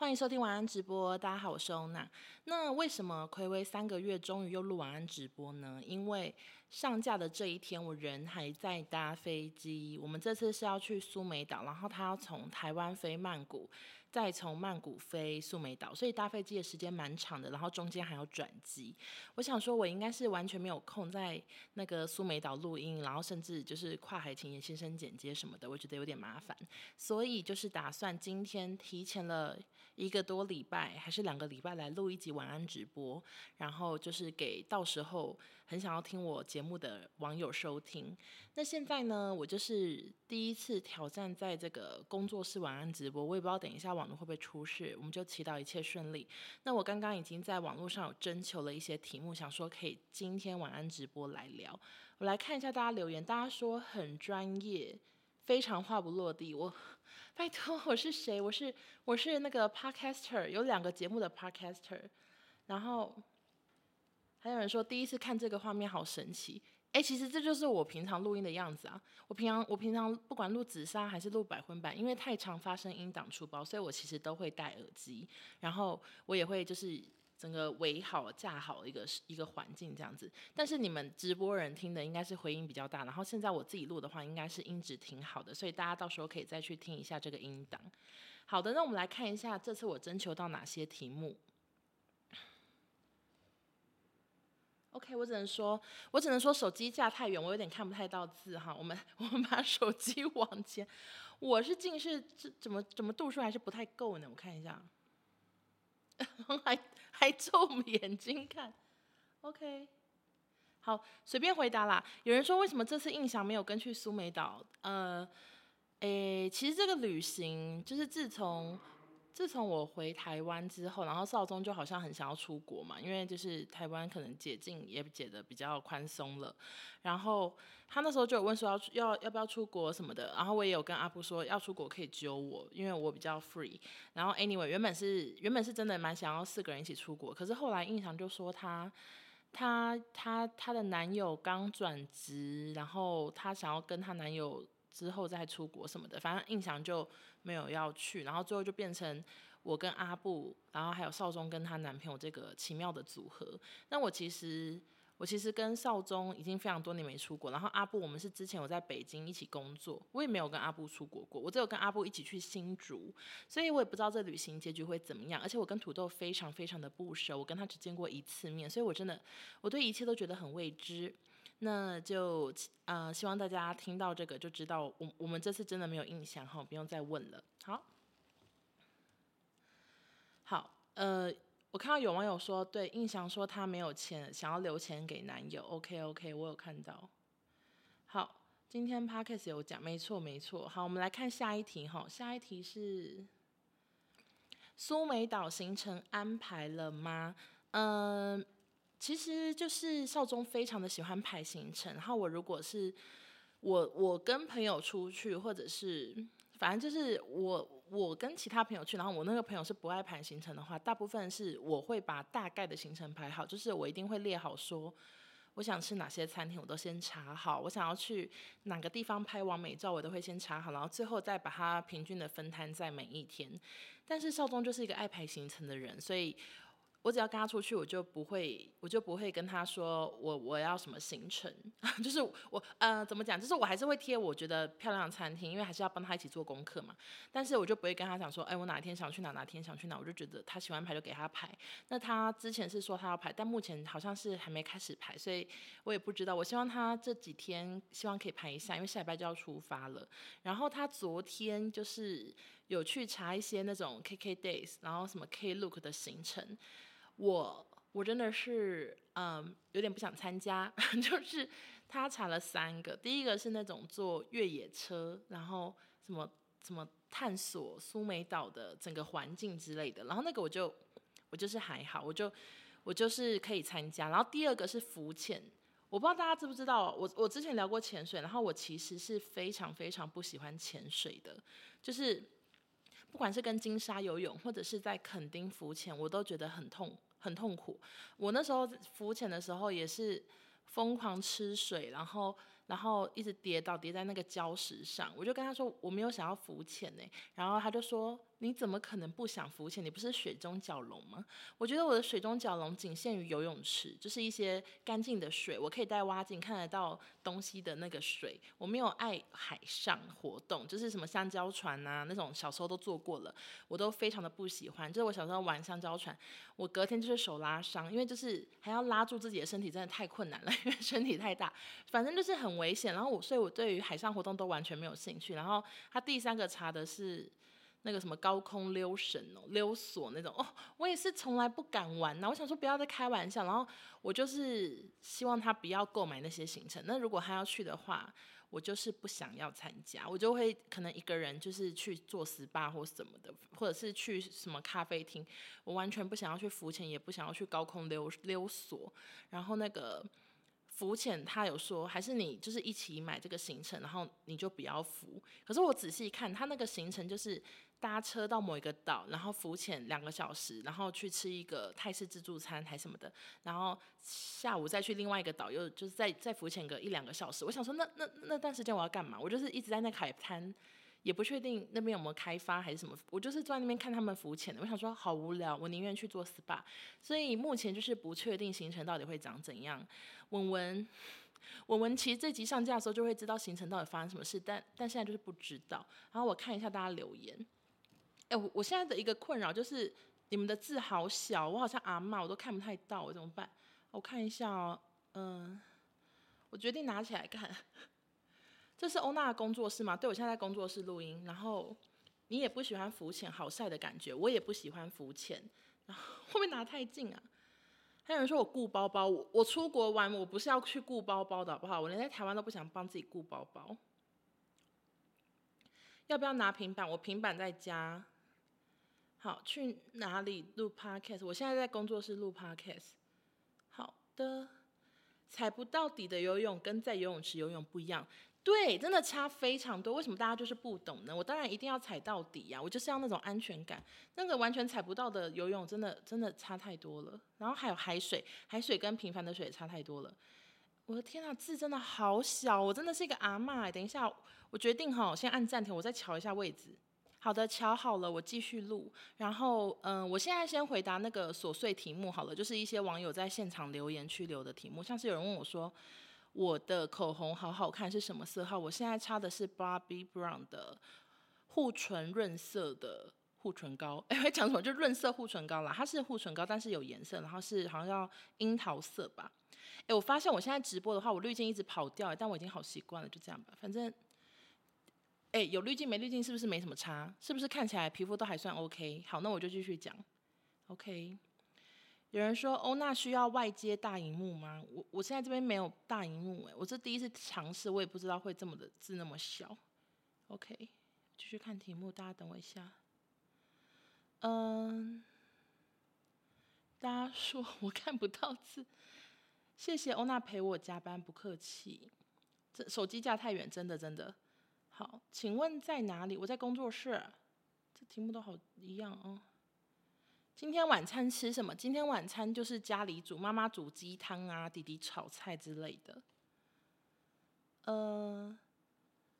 欢迎收听晚安直播，大家好，我是欧娜。那为什么睽违三个月，终于又录晚安直播呢？因为上架的这一天，我人还在搭飞机。我们这次是要去苏梅岛，然后他要从台湾飞曼谷。再从曼谷飞苏梅岛，所以搭飞机的时间蛮长的，然后中间还要转机。我想说，我应该是完全没有空在那个苏梅岛录音，然后甚至就是跨海情颜先生剪接什么的，我觉得有点麻烦，所以就是打算今天提前了一个多礼拜，还是两个礼拜来录一集晚安直播，然后就是给到时候很想要听我节目的网友收听。那现在呢，我就是第一次挑战在这个工作室晚安直播，我也不知道等一下。网络会不会出事？我们就祈祷一切顺利。那我刚刚已经在网络上有征求了一些题目，想说可以今天晚安直播来聊。我来看一下大家留言，大家说很专业，非常话不落地。我拜托，我是谁？我是我是那个 podcaster，有两个节目的 podcaster。然后还有人说第一次看这个画面好神奇。哎、其实这就是我平常录音的样子啊！我平常我平常不管录紫砂还是录百分百，因为太常发声音档出包，所以我其实都会戴耳机，然后我也会就是整个围好架好一个一个环境这样子。但是你们直播人听的应该是回音比较大，然后现在我自己录的话应该是音质挺好的，所以大家到时候可以再去听一下这个音档。好的，那我们来看一下这次我征求到哪些题目。OK，我只能说，我只能说手机架太远，我有点看不太到字哈。我们我们把手机往前，我是近视，这怎么怎么度数还是不太够呢？我看一下，还还皱眼睛看。OK，好，随便回答啦。有人说为什么这次印象没有跟去苏梅岛？呃，诶，其实这个旅行就是自从。自从我回台湾之后，然后少宗就好像很想要出国嘛，因为就是台湾可能解禁也解得比较宽松了，然后他那时候就有问说要要要不要出国什么的，然后我也有跟阿布说要出国可以揪我，因为我比较 free。然后 anyway 原本是原本是真的蛮想要四个人一起出国，可是后来印象就说他她她她的男友刚转职，然后她想要跟她男友。之后再出国什么的，反正印象就没有要去，然后最后就变成我跟阿布，然后还有少宗跟她男朋友这个奇妙的组合。那我其实我其实跟少宗已经非常多年没出国，然后阿布我们是之前有在北京一起工作，我也没有跟阿布出国过，我只有跟阿布一起去新竹，所以我也不知道这旅行结局会怎么样。而且我跟土豆非常非常的不熟，我跟他只见过一次面，所以我真的我对一切都觉得很未知。那就呃，希望大家听到这个就知道我，我们这次真的没有印象哈，不用再问了。好，好，呃，我看到有网友说，对，印象说他没有钱，想要留钱给男友。OK OK，我有看到。好，今天 Podcast 有讲，没错没错。好，我们来看下一题哈，下一题是苏梅岛行程安排了吗？嗯、其实就是少宗非常的喜欢排行程，然后我如果是我我跟朋友出去，或者是反正就是我我跟其他朋友去，然后我那个朋友是不爱排行程的话，大部分是我会把大概的行程排好，就是我一定会列好说我想吃哪些餐厅，我都先查好，我想要去哪个地方拍完美照，我都会先查好，然后最后再把它平均的分摊在每一天。但是少宗就是一个爱排行程的人，所以。我只要跟他出去，我就不会，我就不会跟他说我我要什么行程，就是我呃怎么讲，就是我还是会贴我觉得漂亮的餐厅，因为还是要帮他一起做功课嘛。但是我就不会跟他讲说，哎，我哪天想去哪，哪天想去哪，我就觉得他喜欢排就给他排。那他之前是说他要排，但目前好像是还没开始排，所以我也不知道。我希望他这几天希望可以排一下，因为下礼拜就要出发了。然后他昨天就是有去查一些那种 KK Days，然后什么 Klook 的行程。我我真的是嗯有点不想参加，就是他查了三个，第一个是那种坐越野车，然后什么什么探索苏梅岛的整个环境之类的，然后那个我就我就是还好，我就我就是可以参加。然后第二个是浮潜，我不知道大家知不知道，我我之前聊过潜水，然后我其实是非常非常不喜欢潜水的，就是不管是跟金沙游泳或者是在垦丁浮潜，我都觉得很痛。很痛苦。我那时候浮潜的时候也是疯狂吃水，然后然后一直跌倒，跌在那个礁石上。我就跟他说我没有想要浮潜呢，然后他就说。你怎么可能不想浮潜？你不是水中蛟龙吗？我觉得我的水中蛟龙仅限于游泳池，就是一些干净的水，我可以带蛙镜看得到东西的那个水。我没有爱海上活动，就是什么香蕉船啊那种，小时候都做过了，我都非常的不喜欢。就是我小时候玩香蕉船，我隔天就是手拉伤，因为就是还要拉住自己的身体，真的太困难了，因为身体太大，反正就是很危险。然后我，所以我对于海上活动都完全没有兴趣。然后他第三个查的是。那个什么高空溜绳哦，溜索那种哦，我也是从来不敢玩呐。我想说不要再开玩笑，然后我就是希望他不要购买那些行程。那如果他要去的话，我就是不想要参加，我就会可能一个人就是去做 SPA 或什么的，或者是去什么咖啡厅。我完全不想要去浮潜，也不想要去高空溜溜索。然后那个浮潜，他有说还是你就是一起买这个行程，然后你就不要浮。可是我仔细看他那个行程就是。搭车到某一个岛，然后浮潜两个小时，然后去吃一个泰式自助餐还什么的，然后下午再去另外一个岛，又就是再再浮潜个一两个小时。我想说那，那那那段时间我要干嘛？我就是一直在那海滩，也不确定那边有没有开发还是什么，我就是坐在那边看他们浮潜的。我想说好无聊，我宁愿去做 SPA。所以目前就是不确定行程到底会长怎样。文文，文文，其实这集上架的时候就会知道行程到底发生什么事，但但现在就是不知道。然后我看一下大家留言。哎，我我现在的一个困扰就是你们的字好小，我好像阿嬷，我都看不太到，我怎么办？我看一下哦，嗯，我决定拿起来看。这是欧娜的工作室吗？对，我现在在工作室录音。然后你也不喜欢浮潜，好晒的感觉，我也不喜欢浮潜。然后会不会拿太近啊？还有人说我顾包包，我我出国玩，我不是要去顾包包的好不好？我连在台湾都不想帮自己顾包包。要不要拿平板？我平板在家。好，去哪里录 podcast？我现在在工作室录 podcast。好的，踩不到底的游泳跟在游泳池游泳不一样，对，真的差非常多。为什么大家就是不懂呢？我当然一定要踩到底呀，我就是要那种安全感。那个完全踩不到的游泳，真的真的差太多了。然后还有海水，海水跟平凡的水也差太多了。我的天啊，字真的好小，我真的是一个阿嬷。等一下，我决定哈，先按暂停，我再瞧一下位置。好的，瞧好了，我继续录。然后，嗯、我现在先回答那个琐碎题目好了，就是一些网友在现场留言区留的题目，像是有人问我说，我的口红好好看是什么色号？我现在擦的是 Bobbi Brown 的护唇润色的护唇膏。哎，会讲什么？就润色护唇膏啦，它是护唇膏，但是有颜色，然后是好像叫樱桃色吧。哎，我发现我现在直播的话，我滤镜一直跑掉，但我已经好习惯了，就这样吧，反正。哎，有滤镜没滤镜是不是没什么差？是不是看起来皮肤都还算 OK？好，那我就继续讲。OK，有人说欧娜需要外接大荧幕吗？我我现在这边没有大荧幕，哎，我这第一次尝试，我也不知道会这么的字那么小。OK，继续看题目，大家等我一下。嗯，大家说我看不到字，谢谢欧娜陪我加班，不客气。这手机架太远，真的真的。好，请问在哪里？我在工作室。这题目都好一样哦。今天晚餐吃什么？今天晚餐就是家里煮，妈妈煮鸡汤啊，弟弟炒菜之类的。呃，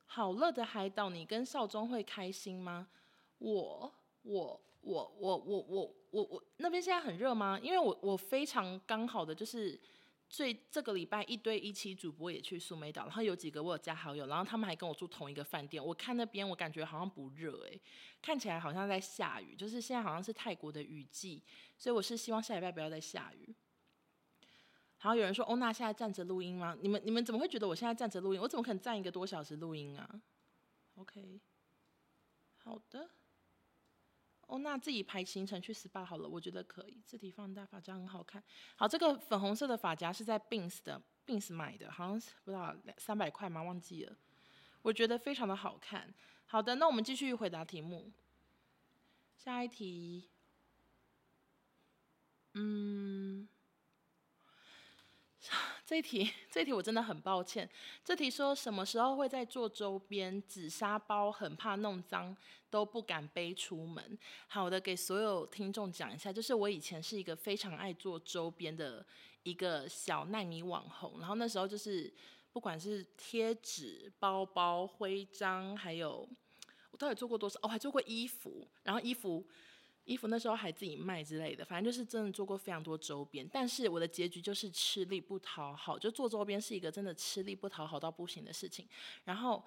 好热的海岛，你跟少宗会开心吗？我我我我我我我我那边现在很热吗？因为我我非常刚好的就是。所以这个礼拜一堆一期主播也去苏梅岛，然后有几个我有加好友，然后他们还跟我住同一个饭店。我看那边我感觉好像不热诶，看起来好像在下雨，就是现在好像是泰国的雨季，所以我是希望下礼拜不要再下雨。然后有人说欧娜现在站着录音吗？你们你们怎么会觉得我现在站着录音？我怎么可能站一个多小时录音啊？OK，好的。哦，那自己排行程去 SPA 好了，我觉得可以。字体放大，发夹很好看。好，这个粉红色的发夹是在 Bins 的 Bins 买的，好像是不知道两三百块吗？忘记了。我觉得非常的好看。好的，那我们继续回答题目。下一题，嗯。这一题，这一题我真的很抱歉。这题说什么时候会在做周边？紫砂包很怕弄脏，都不敢背出门。好的，给所有听众讲一下，就是我以前是一个非常爱做周边的一个小奈米网红，然后那时候就是不管是贴纸、包包、徽章，还有我到底做过多少？哦，还做过衣服，然后衣服。衣服那时候还自己卖之类的，反正就是真的做过非常多周边，但是我的结局就是吃力不讨好，就做周边是一个真的吃力不讨好到不行的事情。然后，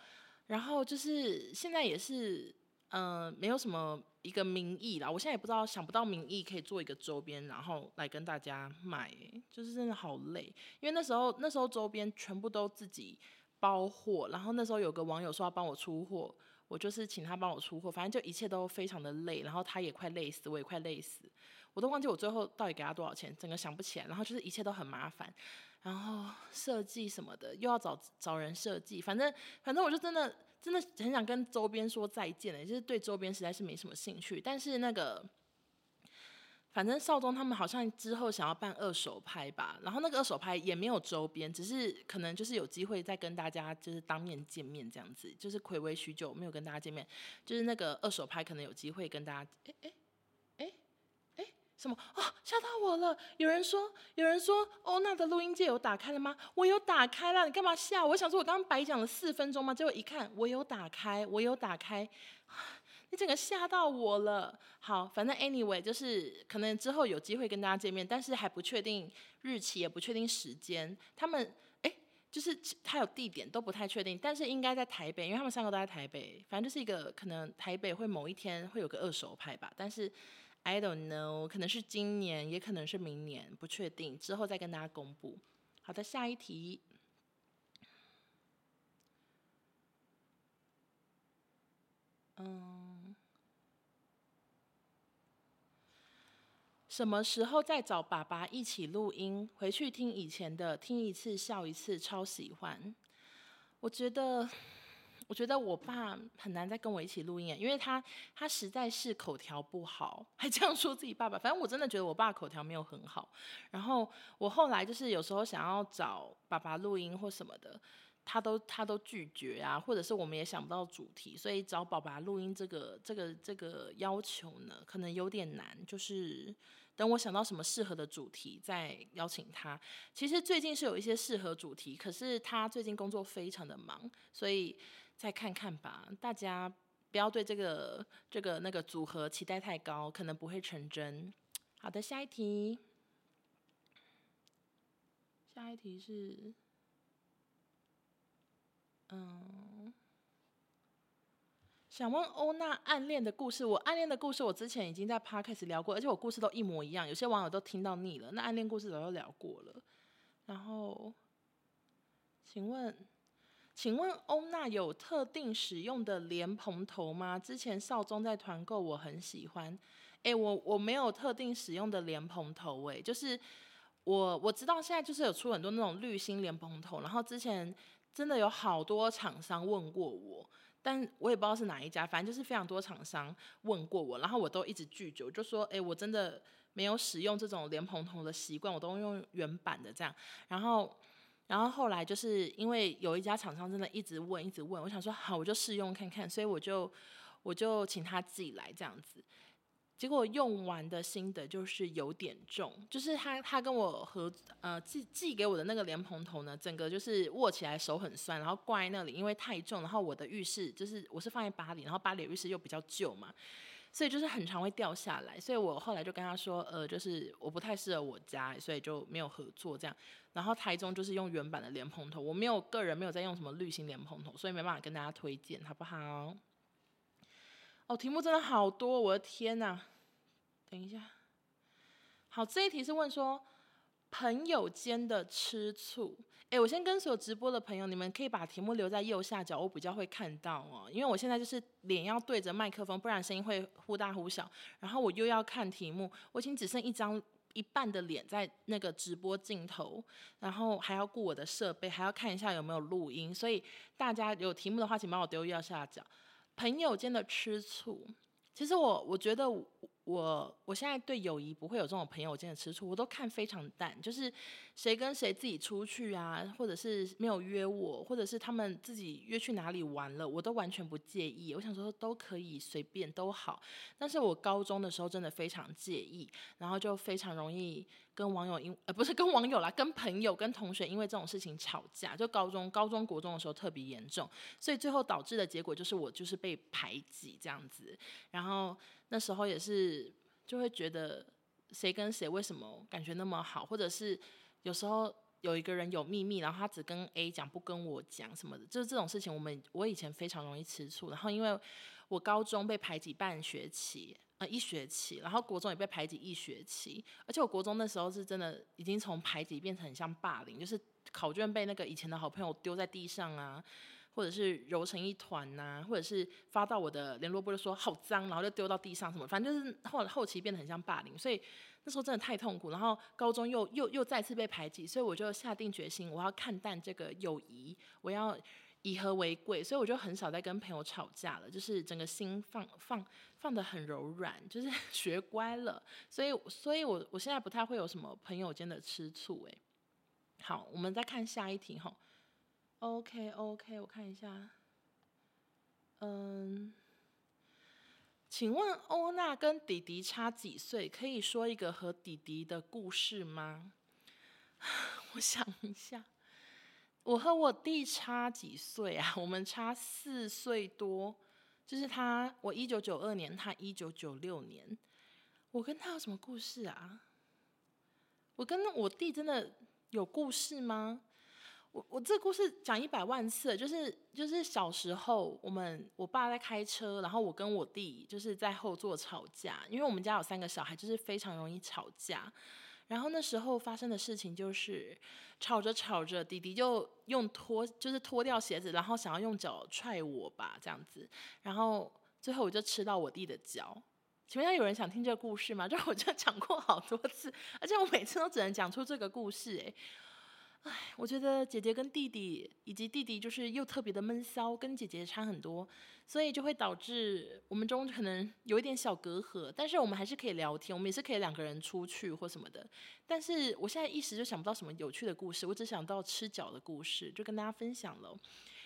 然后就是现在也是，嗯、没有什么一个名义啦，我现在也不知道想不到名义可以做一个周边，然后来跟大家卖，就是真的好累，因为那时候那时候周边全部都自己包货，然后那时候有个网友说要帮我出货。我就是请他帮我出货，反正就一切都非常的累，然后他也快累死，我也快累死，我都忘记我最后到底给他多少钱，整个想不起来。然后就是一切都很麻烦，然后设计什么的又要找找人设计，反正反正我就真的真的很想跟周边说再见了，就是对周边实在是没什么兴趣，但是那个。反正少宗他们好像之后想要办二手拍吧，然后那个二手拍也没有周边，只是可能就是有机会再跟大家就是当面见面这样子，就是暌违许久没有跟大家见面，就是那个二手拍可能有机会跟大家，哎哎哎哎什么啊？吓到我了！有人说有人说欧娜的录音界有打开了吗？我有打开了，你干嘛吓我？我想说我刚刚白讲了四分钟吗？结果一看我有打开，我有打开。你整个吓到我了。好，反正 anyway 就是可能之后有机会跟大家见面，但是还不确定日期，也不确定时间。他们哎，就是他有地点都不太确定，但是应该在台北，因为他们三个都在台北。反正就是一个可能台北会某一天会有个二手拍吧，但是 I don't know，可能是今年，也可能是明年，不确定，之后再跟大家公布。好的，下一题。嗯。什么时候再找爸爸一起录音？回去听以前的，听一次笑一次，超喜欢。我觉得，我觉得我爸很难再跟我一起录音，因为他他实在是口条不好，还这样说自己爸爸。反正我真的觉得我爸口条没有很好。然后我后来就是有时候想要找爸爸录音或什么的，他都他都拒绝啊，或者是我们也想不到主题，所以找爸爸录音这个这个这个要求呢，可能有点难，就是。等我想到什么适合的主题，再邀请他。其实最近是有一些适合主题，可是他最近工作非常的忙，所以再看看吧。大家不要对这个这个那个组合期待太高，可能不会成真。好的，下一题。下一题是，嗯。想问欧娜暗恋的故事，我暗恋的故事我之前已经在 podcast 聊过，而且我故事都一模一样，有些网友都听到腻了。那暗恋故事早就聊过了。然后，请问，请问欧娜有特定使用的莲蓬头吗？之前少宗在团购，我很喜欢。诶，我我没有特定使用的莲蓬头，诶，就是我我知道现在就是有出很多那种滤芯莲蓬头，然后之前真的有好多厂商问过我。但我也不知道是哪一家，反正就是非常多厂商问过我，然后我都一直拒绝，我就说，哎，我真的没有使用这种莲蓬头的习惯，我都用原版的这样。然后，然后后来就是因为有一家厂商真的一直问，一直问，我想说好，我就试用看看，所以我就我就请他自己来这样子。结果用完的心得就是有点重，就是他他跟我合呃寄寄给我的那个莲蓬头呢，整个就是握起来手很酸，然后挂在那里，因为太重，然后我的浴室就是我是放在巴黎，然后巴黎浴室又比较旧嘛，所以就是很常会掉下来，所以我后来就跟他说，呃，就是我不太适合我家，所以就没有合作这样。然后台中就是用原版的莲蓬头，我没有个人没有在用什么滤芯莲蓬头，所以没办法跟大家推荐，好不好？哦，题目真的好多，我的天呐！等一下，好，这一题是问说朋友间的吃醋。诶，我先跟所有直播的朋友，你们可以把题目留在右下角，我比较会看到哦。因为我现在就是脸要对着麦克风，不然声音会忽大忽小。然后我又要看题目，我已经只剩一张一半的脸在那个直播镜头，然后还要顾我的设备，还要看一下有没有录音。所以大家有题目的话，请帮我丢右下角。朋友间的吃醋，其实我我觉得。我我现在对友谊不会有这种朋友间的吃醋，我都看非常淡，就是谁跟谁自己出去啊，或者是没有约我，或者是他们自己约去哪里玩了，我都完全不介意。我想说都可以随便都好，但是我高中的时候真的非常介意，然后就非常容易跟网友因呃不是跟网友啦，跟朋友跟同学因为这种事情吵架，就高中高中国中的时候特别严重，所以最后导致的结果就是我就是被排挤这样子，然后。那时候也是，就会觉得谁跟谁为什么感觉那么好，或者是有时候有一个人有秘密，然后他只跟 A 讲，不跟我讲什么的，就是这种事情，我们我以前非常容易吃醋。然后因为我高中被排挤半学期，呃一学期，然后国中也被排挤一学期，而且我国中那时候是真的已经从排挤变成很像霸凌，就是考卷被那个以前的好朋友丢在地上啊。或者是揉成一团呐、或者是发到我的联络簿就说好脏，然后就丢到地上什么，反正就是后后期变得很像霸凌，所以那时候真的太痛苦。然后高中又又又再次被排挤，所以我就下定决心，我要看淡这个友谊，我要以和为贵，所以我就很少再跟朋友吵架了，就是整个心放放放得很柔软，就是 学乖了。所以所以我我现在不太会有什么朋友间的吃醋诶。好，我们再看下一题哈。OK OK，我看一下。嗯，请问欧娜跟弟弟差几岁？可以说一个和弟弟的故事吗？我想一下，我和我弟差几岁啊？我们差四岁多，就是他，我一九九二年，他一九九六年。我跟他有什么故事啊？我跟我弟真的有故事吗？我我这故事讲一百万次，就是就是小时候我们我爸在开车，然后我跟我弟就是在后座吵架，因为我们家有三个小孩，就是非常容易吵架。然后那时候发生的事情就是吵着吵着，弟弟就用脱就是脱掉鞋子，然后想要用脚踹我吧，这样子。然后最后我就吃到我弟的脚。请问一下，有人想听这个故事吗？就我就讲过好多次，而且我每次都只能讲出这个故事，哎。唉，我觉得姐姐跟弟弟，以及弟弟就是又特别的闷骚，跟姐姐差很多，所以就会导致我们中可能有一点小隔阂。但是我们还是可以聊天，我们也是可以两个人出去或什么的。但是我现在一时就想不到什么有趣的故事，我只想到吃脚的故事，就跟大家分享了。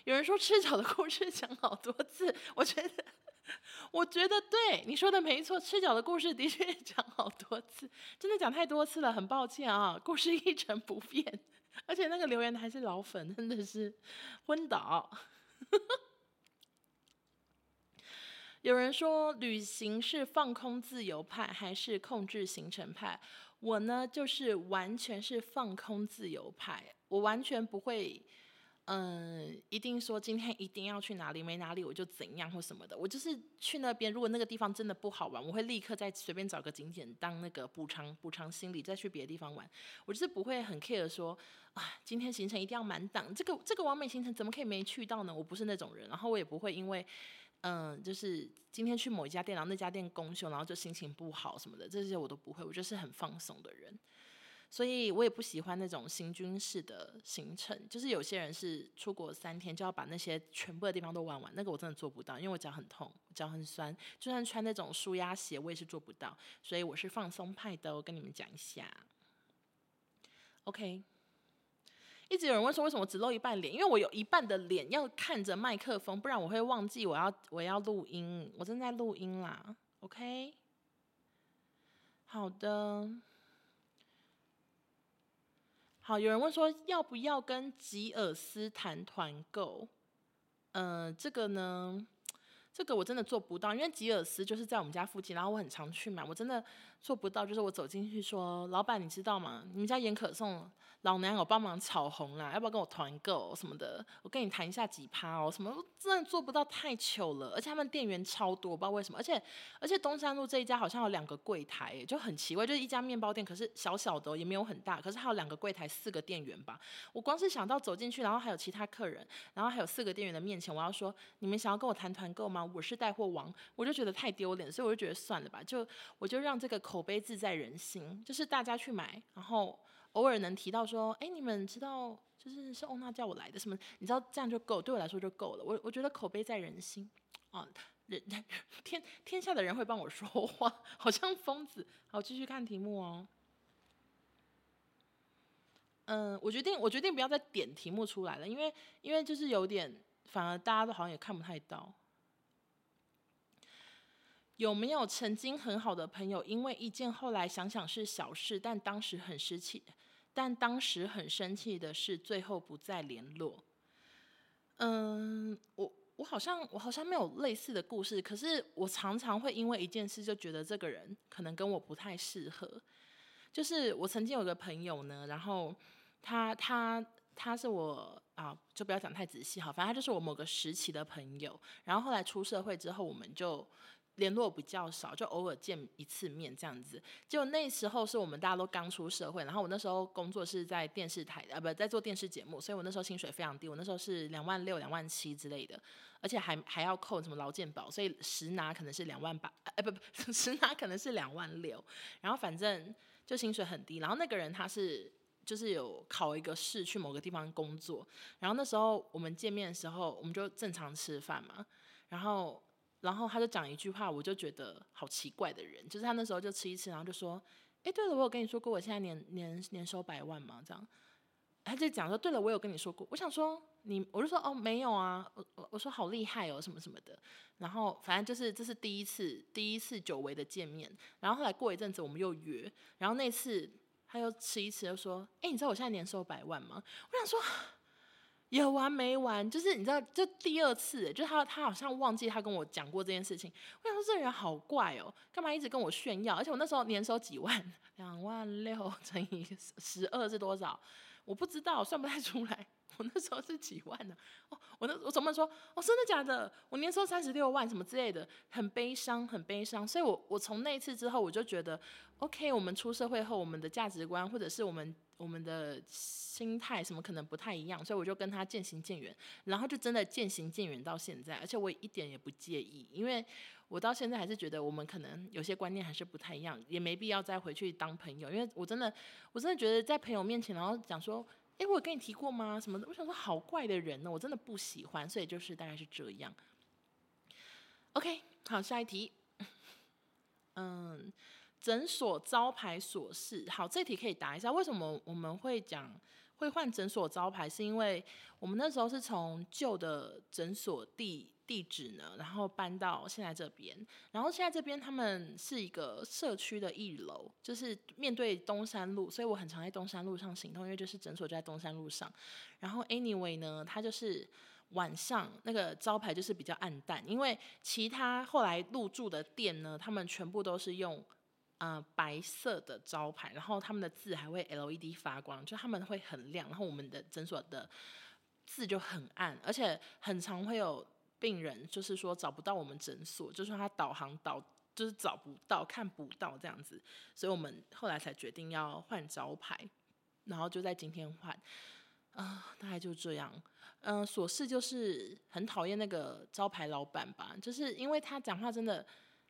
有人说吃脚的故事讲好多次，我觉得，我觉得对你说的没错，吃脚的故事的确讲好多次，真的讲太多次了，很抱歉啊，故事一成不变。而且那个留言还是老粉，真的是昏倒。有人说旅行是放空自由派还是控制行程派？我呢，就是完全是放空自由派，我完全不会。嗯，一定说今天一定要去哪里，没哪里我就怎样或什么的。我就是去那边，如果那个地方真的不好玩，我会立刻再随便找个景点当那个补偿补偿心理，再去别的地方玩。我就是不会很 care 说啊，今天行程一定要满档，这个这个完美行程怎么可以没去到呢？我不是那种人，然后我也不会因为嗯，就是今天去某一家店，然后那家店公休，然后就心情不好什么的，这些我都不会。我就是很放松的人。所以我也不喜欢那种行军式的行程，就是有些人是出国三天就要把那些全部的地方都玩完，那个我真的做不到，因为我脚很痛，脚很酸，就算穿那种舒压鞋我也是做不到，所以我是放松派的，我跟你们讲一下。OK，一直有人问说为什么只露一半脸，因为我有一半的脸要看着麦克风，不然我会忘记我要我要录音，我正在录音啦。OK，好的。好，有人问说要不要跟吉尔斯谈团购？嗯、呃，这个呢，这个我真的做不到，因为吉尔斯就是在我们家附近，然后我很常去买，我真的做不到。就是我走进去说，老板，你知道吗？你们家盐可颂。老娘有帮忙炒红啦，要不要跟我团购什么的？我跟你谈一下几趴哦，什么真的做不到，太糗了。而且他们店员超多，我不知道为什么。而且而且东山路这一家好像有两个柜台，就很奇怪，就是一家面包店，可是小小的也没有很大，可是还有两个柜台，四个店员吧。我光是想到走进去，然后还有其他客人，然后还有四个店员的面前，我要说你们想要跟我谈团购吗？我是带货王，我就觉得太丢脸，所以我就觉得算了吧，就我就让这个口碑自在人心，就是大家去买，然后。偶尔能提到说，哎，你们知道，就是是欧娜叫我来的，什么？你知道这样就够，对我来说就够了。我我觉得口碑在人心啊，人 天天下的人会帮我说话，好像疯子。好，继续看题目哦。嗯，我决定，我决定不要再点题目出来了，因为因为就是有点，反而大家都好像也看不太到。有没有曾经很好的朋友，因为一件后来想想是小事，但当时很生气，但当时很生气的是最后不再联络？嗯，我我好像我好像没有类似的故事，可是我常常会因为一件事就觉得这个人可能跟我不太适合。就是我曾经有个朋友呢，然后。他他他是我啊，就不要讲太仔细哈，反正他就是我某个时期的朋友。然后后来出社会之后，我们就联络比较少，就偶尔见一次面这样子。就那时候是我们大家都刚出社会，然后我那时候工作是在电视台啊，不在做电视节目，所以我那时候薪水非常低，我那时候是两万六、两万七之类的，而且还还要扣什么劳健保，所以实拿可能是两万八，哎不不，实拿可能是两万六。然后反正就薪水很低，然后那个人他是。就是有考一个试去某个地方工作，然后那时候我们见面的时候，我们就正常吃饭嘛，然后然后他就讲一句话，我就觉得好奇怪的人，就是他那时候就吃一吃，然后就说，哎，对了，我有跟你说过我现在年年年收百万吗？这样，他就讲说，对了，我有跟你说过，我想说你，我就说哦没有啊，我我我说好厉害哦什么什么的，然后反正就是这是第一次第一次久违的见面，然后后来过一阵子我们又约，然后那次。他又吃一吃，又说：“哎、你知道我现在年收百万吗？”我想说，有完没完？就是你知道，这第二次，就他他好像忘记他跟我讲过这件事情。我想说，这人好怪哦，干嘛一直跟我炫耀？而且我那时候年收几万，两万六乘以十二是多少？我不知道，算不太出来。我那时候是几万呢、哦，我那我怎么说？哦，真的假的？我年收三十六万，什么之类的，很悲伤，很悲伤。所以我我从那一次之后，我就觉得，OK，我们出社会后，我们的价值观或者是我们我们的心态什么可能不太一样，所以我就跟他渐行渐远，然后就真的渐行渐远到现在，而且我一点也不介意，因为我到现在还是觉得我们可能有些观念还是不太一样，也没必要再回去当朋友，因为我真的我真的觉得在朋友面前，然后讲说。哎，我有跟你提过吗？什么的？我想说，好怪的人呢，我真的不喜欢，所以就是大概是这样。OK，好，下一题。嗯，诊所招牌琐事。好，这题可以答一下。为什么我们会讲会换诊所招牌？是因为我们那时候是从旧的诊所地。地址呢，然后搬到现在这边，然后现在这边他们是一个社区的一楼，就是面对东山路，所以我很常在东山路上行动，因为就是诊所就在东山路上。然后 anyway 呢，它就是晚上那个招牌就是比较暗淡，因为其他后来入住的店呢，他们全部都是用呃白色的招牌，然后他们的字还会 LED 发光，就他们会很亮，然后我们的诊所的字就很暗，而且很常会有。病人就是说找不到我们诊所，就是说他导航导就是找不到、看不到这样子，所以我们后来才决定要换招牌，然后就在今天换，啊、大概就这样。嗯、琐事就是很讨厌那个招牌老板吧，就是因为他讲话真的。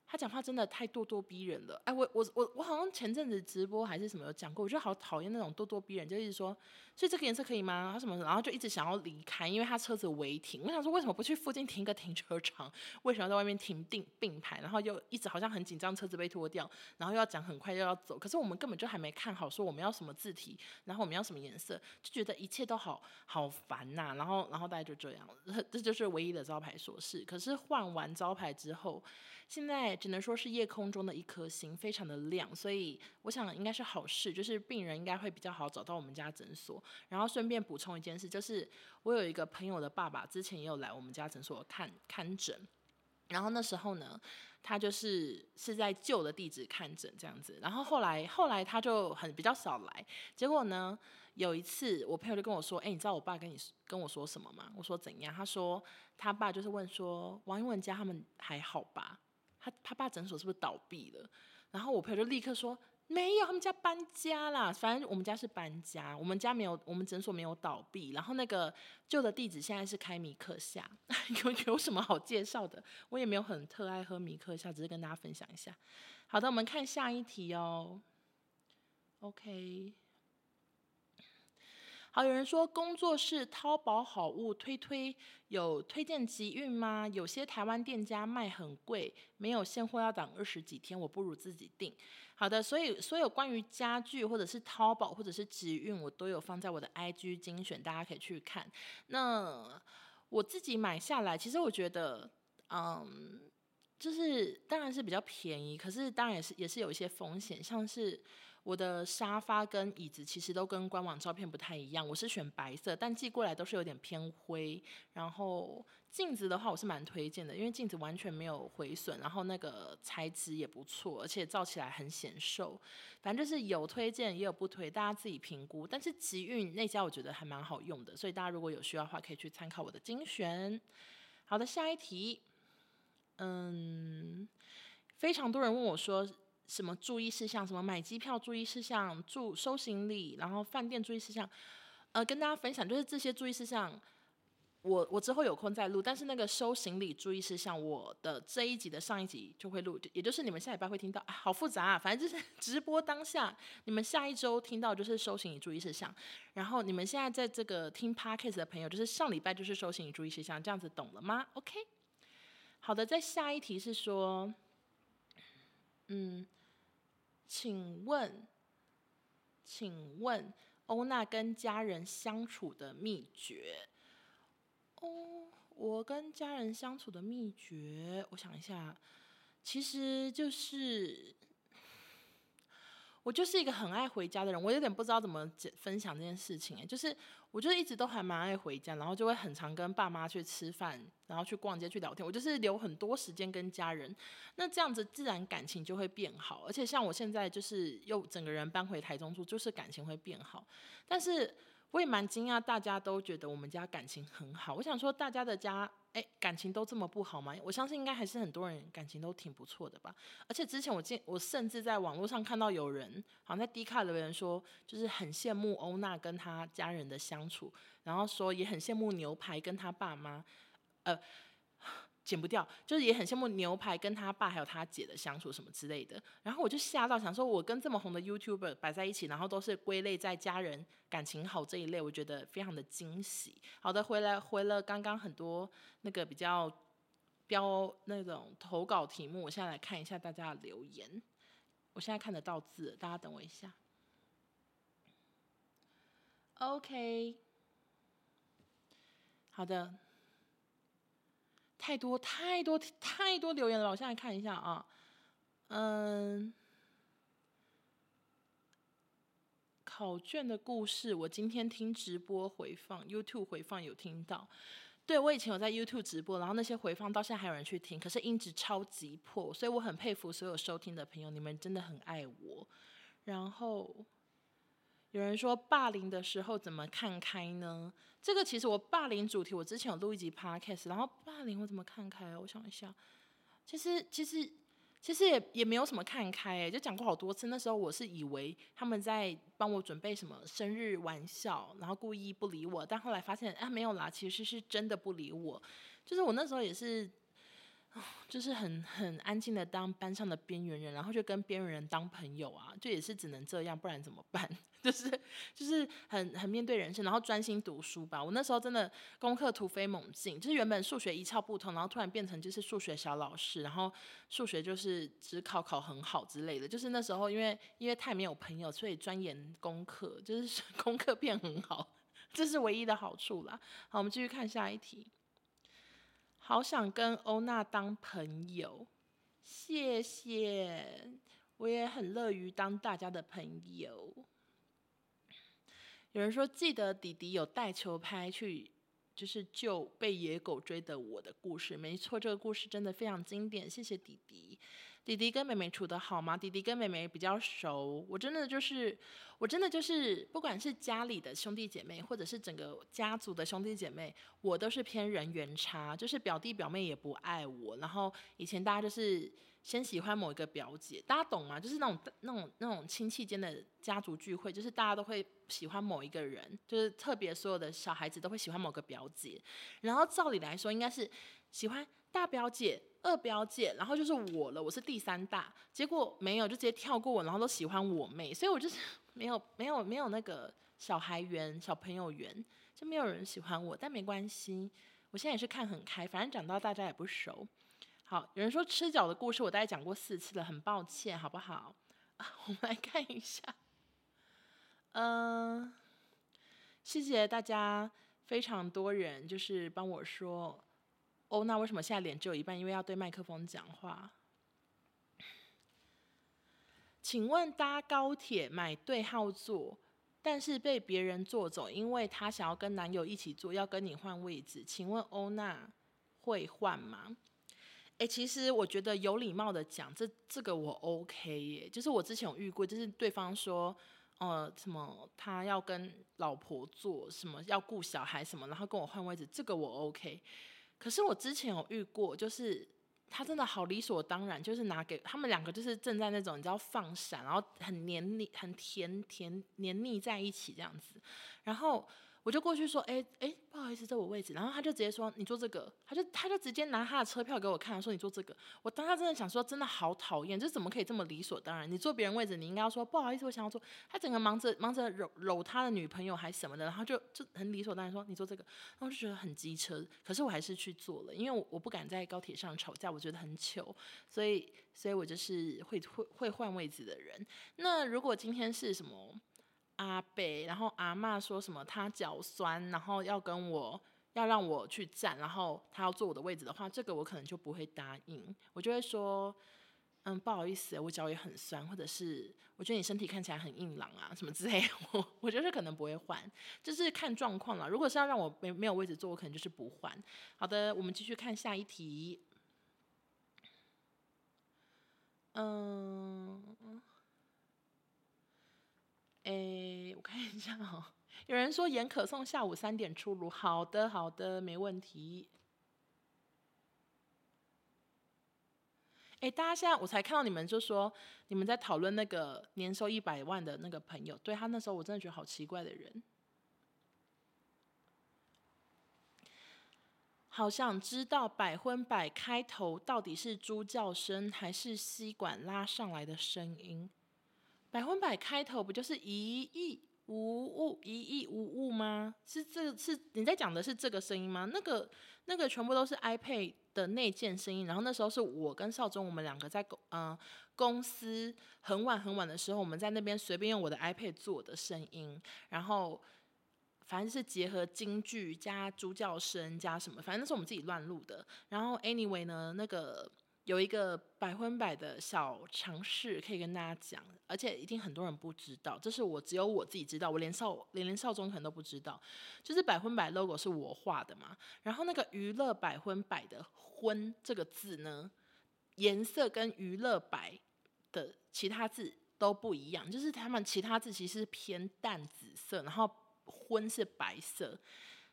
他讲话真的太咄咄逼人了，哎，我我我我好像前阵子直播还是什么有讲过，我觉得好讨厌那种咄咄逼人，就一直说，所以这个颜色可以吗？他什么，然后就一直想要离开，因为他车子违停。我想说，为什么不去附近停个停车场？为什么要在外面停并并排？然后又一直好像很紧张，车子被拖掉，然后又要讲很快又要走。可是我们根本就还没看好，说我们要什么字体，然后我们要什么颜色，就觉得一切都好好烦呐、然后然后大家就这样，这就是唯一的招牌琐事。可是换完招牌之后。现在只能说是夜空中的一颗星，非常的亮，所以我想应该是好事，就是病人应该会比较好找到我们家诊所。然后顺便补充一件事，就是我有一个朋友的爸爸之前也有来我们家诊所看看诊，然后那时候呢，他就是是在旧的地址看诊这样子，然后后来后来他就很比较少来，结果呢，有一次我朋友就跟我说，哎，你知道我爸跟你跟我说什么吗？我说怎样？他说他爸就是问说王英文家他们还好吧？他他爸诊所是不是倒闭了？然后我朋友就立刻说没有，他们家搬家啦。反正我们家是搬家，我们家没有，我们诊所没有倒闭。然后那个旧的地址现在是开米克夏，有有什么好介绍的？我也没有很特爱喝米克夏，只是跟大家分享一下。好的，我们看下一题哦。OK。好，有人说工作室淘宝好物推推，有推荐集运吗？有些台湾店家卖很贵，没有现货要等二十几天，我不如自己订。好的，所以所有关于家具或者是淘宝或者是集运，我都有放在我的 IG 精选，大家可以去看。那我自己买下来，其实我觉得，嗯，就是当然是比较便宜，可是当然也是也是有一些风险，像是。我的沙发跟椅子其实都跟官网照片不太一样，我是选白色，但寄过来都是有点偏灰。然后镜子的话，我是蛮推荐的，因为镜子完全没有毁损，然后那个材质也不错，而且照起来很显瘦。反正就是有推荐也有不推，大家自己评估。但是集运那家我觉得还蛮好用的，所以大家如果有需要的话，可以去参考我的精选。好的，下一题，嗯，非常多人问我说。什么注意事项？什么买机票注意事项？住收行李，然后饭店注意事项，呃，跟大家分享就是这些注意事项。我我之后有空再录，但是那个收行李注意事项，我的这一集的上一集就会录，也就是你们下礼拜会听到。好复杂啊，反正就是 直播当下，你们下一周听到就是收行李注意事项，然后你们现在在这个听 Podcast 的朋友，就是上礼拜就是收行李注意事项，这样子懂了吗？OK，好的，在下一题是说，嗯。请问，请问欧娜跟家人相处的秘诀？哦，我跟家人相处的秘诀，我想一下，其实就是。我就是一个很爱回家的人，我有点不知道怎么解分享这件事情哎，就是我就一直都还蛮爱回家，然后就会很常跟爸妈去吃饭，然后去逛街去聊天，我就是留很多时间跟家人，那这样子自然感情就会变好，而且像我现在就是又整个人搬回台中住，就是感情会变好，但是。我也蛮惊讶，大家都觉得我们家感情很好。我想说，大家的家，哎，感情都这么不好吗？我相信应该还是很多人感情都挺不错的吧。而且之前我见，我甚至在网络上看到有人，好像在 D 卡留言说，就是很羡慕欧娜跟她家人的相处，然后说也很羡慕牛排跟他爸妈，呃。剪不掉，就是也很羡慕牛排跟他爸还有他姐的相处什么之类的。然后我就吓到，想说我跟这么红的 YouTuber 摆在一起，然后都是归类在家人感情好这一类，我觉得非常的惊喜。好的，回来回了刚刚很多那个比较标那种投稿题目，我现在来看一下大家的留言。我现在看得到字，大家等我一下。OK，好的。太多太多太多留言了，我现在看一下啊，嗯，考卷的故事，我今天听直播回放，YouTube 回放有听到，对，我以前有在 YouTube 直播，然后那些回放到现在还有人去听，可是音质超级破，所以我很佩服所有收听的朋友，你们真的很爱我，然后。有人说霸凌的时候怎么看开呢？这个其实我霸凌主题，我之前有录一集 podcast，然后霸凌我怎么看开？我想一下，其实其实其实也也没有什么看开，诶，就讲过好多次。那时候我是以为他们在帮我准备什么生日玩笑，然后故意不理我，但后来发现啊没有啦，其实是真的不理我。就是我那时候也是。就是很很安静的当班上的边缘人，然后就跟边缘人当朋友啊，就也是只能这样，不然怎么办？就是就是很很面对人生，然后专心读书吧。我那时候真的功课突飞猛进，就是原本数学一窍不通，然后突然变成就是数学小老师，然后数学就是只考考很好之类的。就是那时候因为因为太没有朋友，所以钻研功课，就是 功课变很好，这是唯一的好处啦。好，我们继续看下一题。好想跟欧娜当朋友，谢谢，我也很乐于当大家的朋友。有人说记得弟弟有带球拍去，就是救被野狗追的我的故事，没错，这个故事真的非常经典，谢谢弟弟。弟弟跟妹妹处得好吗？弟弟跟妹妹比较熟，我真的就是，我真的就是，不管是家里的兄弟姐妹，或者是整个家族的兄弟姐妹，我都是偏人缘差，就是表弟表妹也不爱我。然后以前大家就是先喜欢某一个表姐，大家懂吗？就是那种那种那种亲戚间的家族聚会，就是大家都会喜欢某一个人，就是特别所有的小孩子都会喜欢某个表姐。然后照理来说，应该是喜欢大表姐。二表姐，然后就是我了，我是第三大，结果没有，就直接跳过我，然后都喜欢我妹，所以我就是 没有没有没有那个小孩缘、小朋友缘，就没有人喜欢我，但没关系，我现在也是看很开，反正长到大家也不熟。好，有人说吃脚的故事我大概讲过四次了，很抱歉，好不好？我们来看一下，嗯、谢谢大家，非常多人就是帮我说，欧娜为什么现在脸只有一半？因为要对麦克风讲话。请问搭高铁买对号座，但是被别人坐走，因为他想要跟男友一起坐，要跟你换位置，请问欧娜会换吗？诶，其实我觉得有礼貌的讲，这这个我 OK 耶。就是我之前有遇过，就是对方说，呃，什么他要跟老婆坐，什么要顾小孩什么，然后跟我换位置，这个我 OK。可是我之前有遇过，就是。他真的好理所当然，就是拿给他们两个，就是正在那种你知道放闪，然后很黏腻、很甜甜黏腻在一起这样子，然后。我就过去说，哎、欸、哎、不好意思，这我位置。然后他就直接说，你坐这个。他就他就直接拿他的车票给我看，说你坐这个。我当时真的想说，真的好讨厌，这怎么可以这么理所当然？你坐别人位置，你应该要说不好意思，我想要坐。他整个忙着忙着搂搂他的女朋友还什么的，然后就就很理所当然说你坐这个。然后就觉得很机车，可是我还是去坐了，因为我我不敢在高铁上吵架，我觉得很糗，所以所以我就是会会会换位置的人。那如果今天是什么？阿伯，然后阿嬷说什么他脚酸，然后要跟我要让我去站，然后他要坐我的位置的话，这个我可能就不会答应，我就会说，嗯，不好意思，我脚也很酸，或者是我觉得你身体看起来很硬朗啊，什么之类的，我我觉得可能不会换，就是看状况了。如果是要让我没没有位置坐，我可能就是不换。好的，我们继续看下一题。嗯。哎，我看一下哦。有人说严可颂下午三点出炉，好的好的，没问题。哎，大家现在我才看到你们就说你们在讨论那个年收一百万的那个朋友，对，他那时候我真的觉得好奇怪的人。好想知道百分百开头到底是猪叫声还是吸管拉上来的声音？百分百开头不就是一亿无误，一亿无误吗？是这是你在讲的是这个声音吗？那个那个全部都是 iPad 的内建声音。然后那时候是我跟少宗我们两个在公嗯、公司很晚很晚的时候，我们在那边随便用我的 iPad 做的声音。然后反正是结合京剧加猪叫声加什么，反正那是我们自己乱录的。然后 anyway 呢，那个。有一个百分百的小尝试可以跟大家讲，而且一定很多人不知道，这是我只有我自己知道，我连少连连少中可能都不知道，就是百分百 logo 是我画的嘛，然后那个娱乐百分百的婚这个字呢，颜色跟娱乐百的其他字都不一样，就是他们其他字其实是偏淡紫色，然后婚是白色。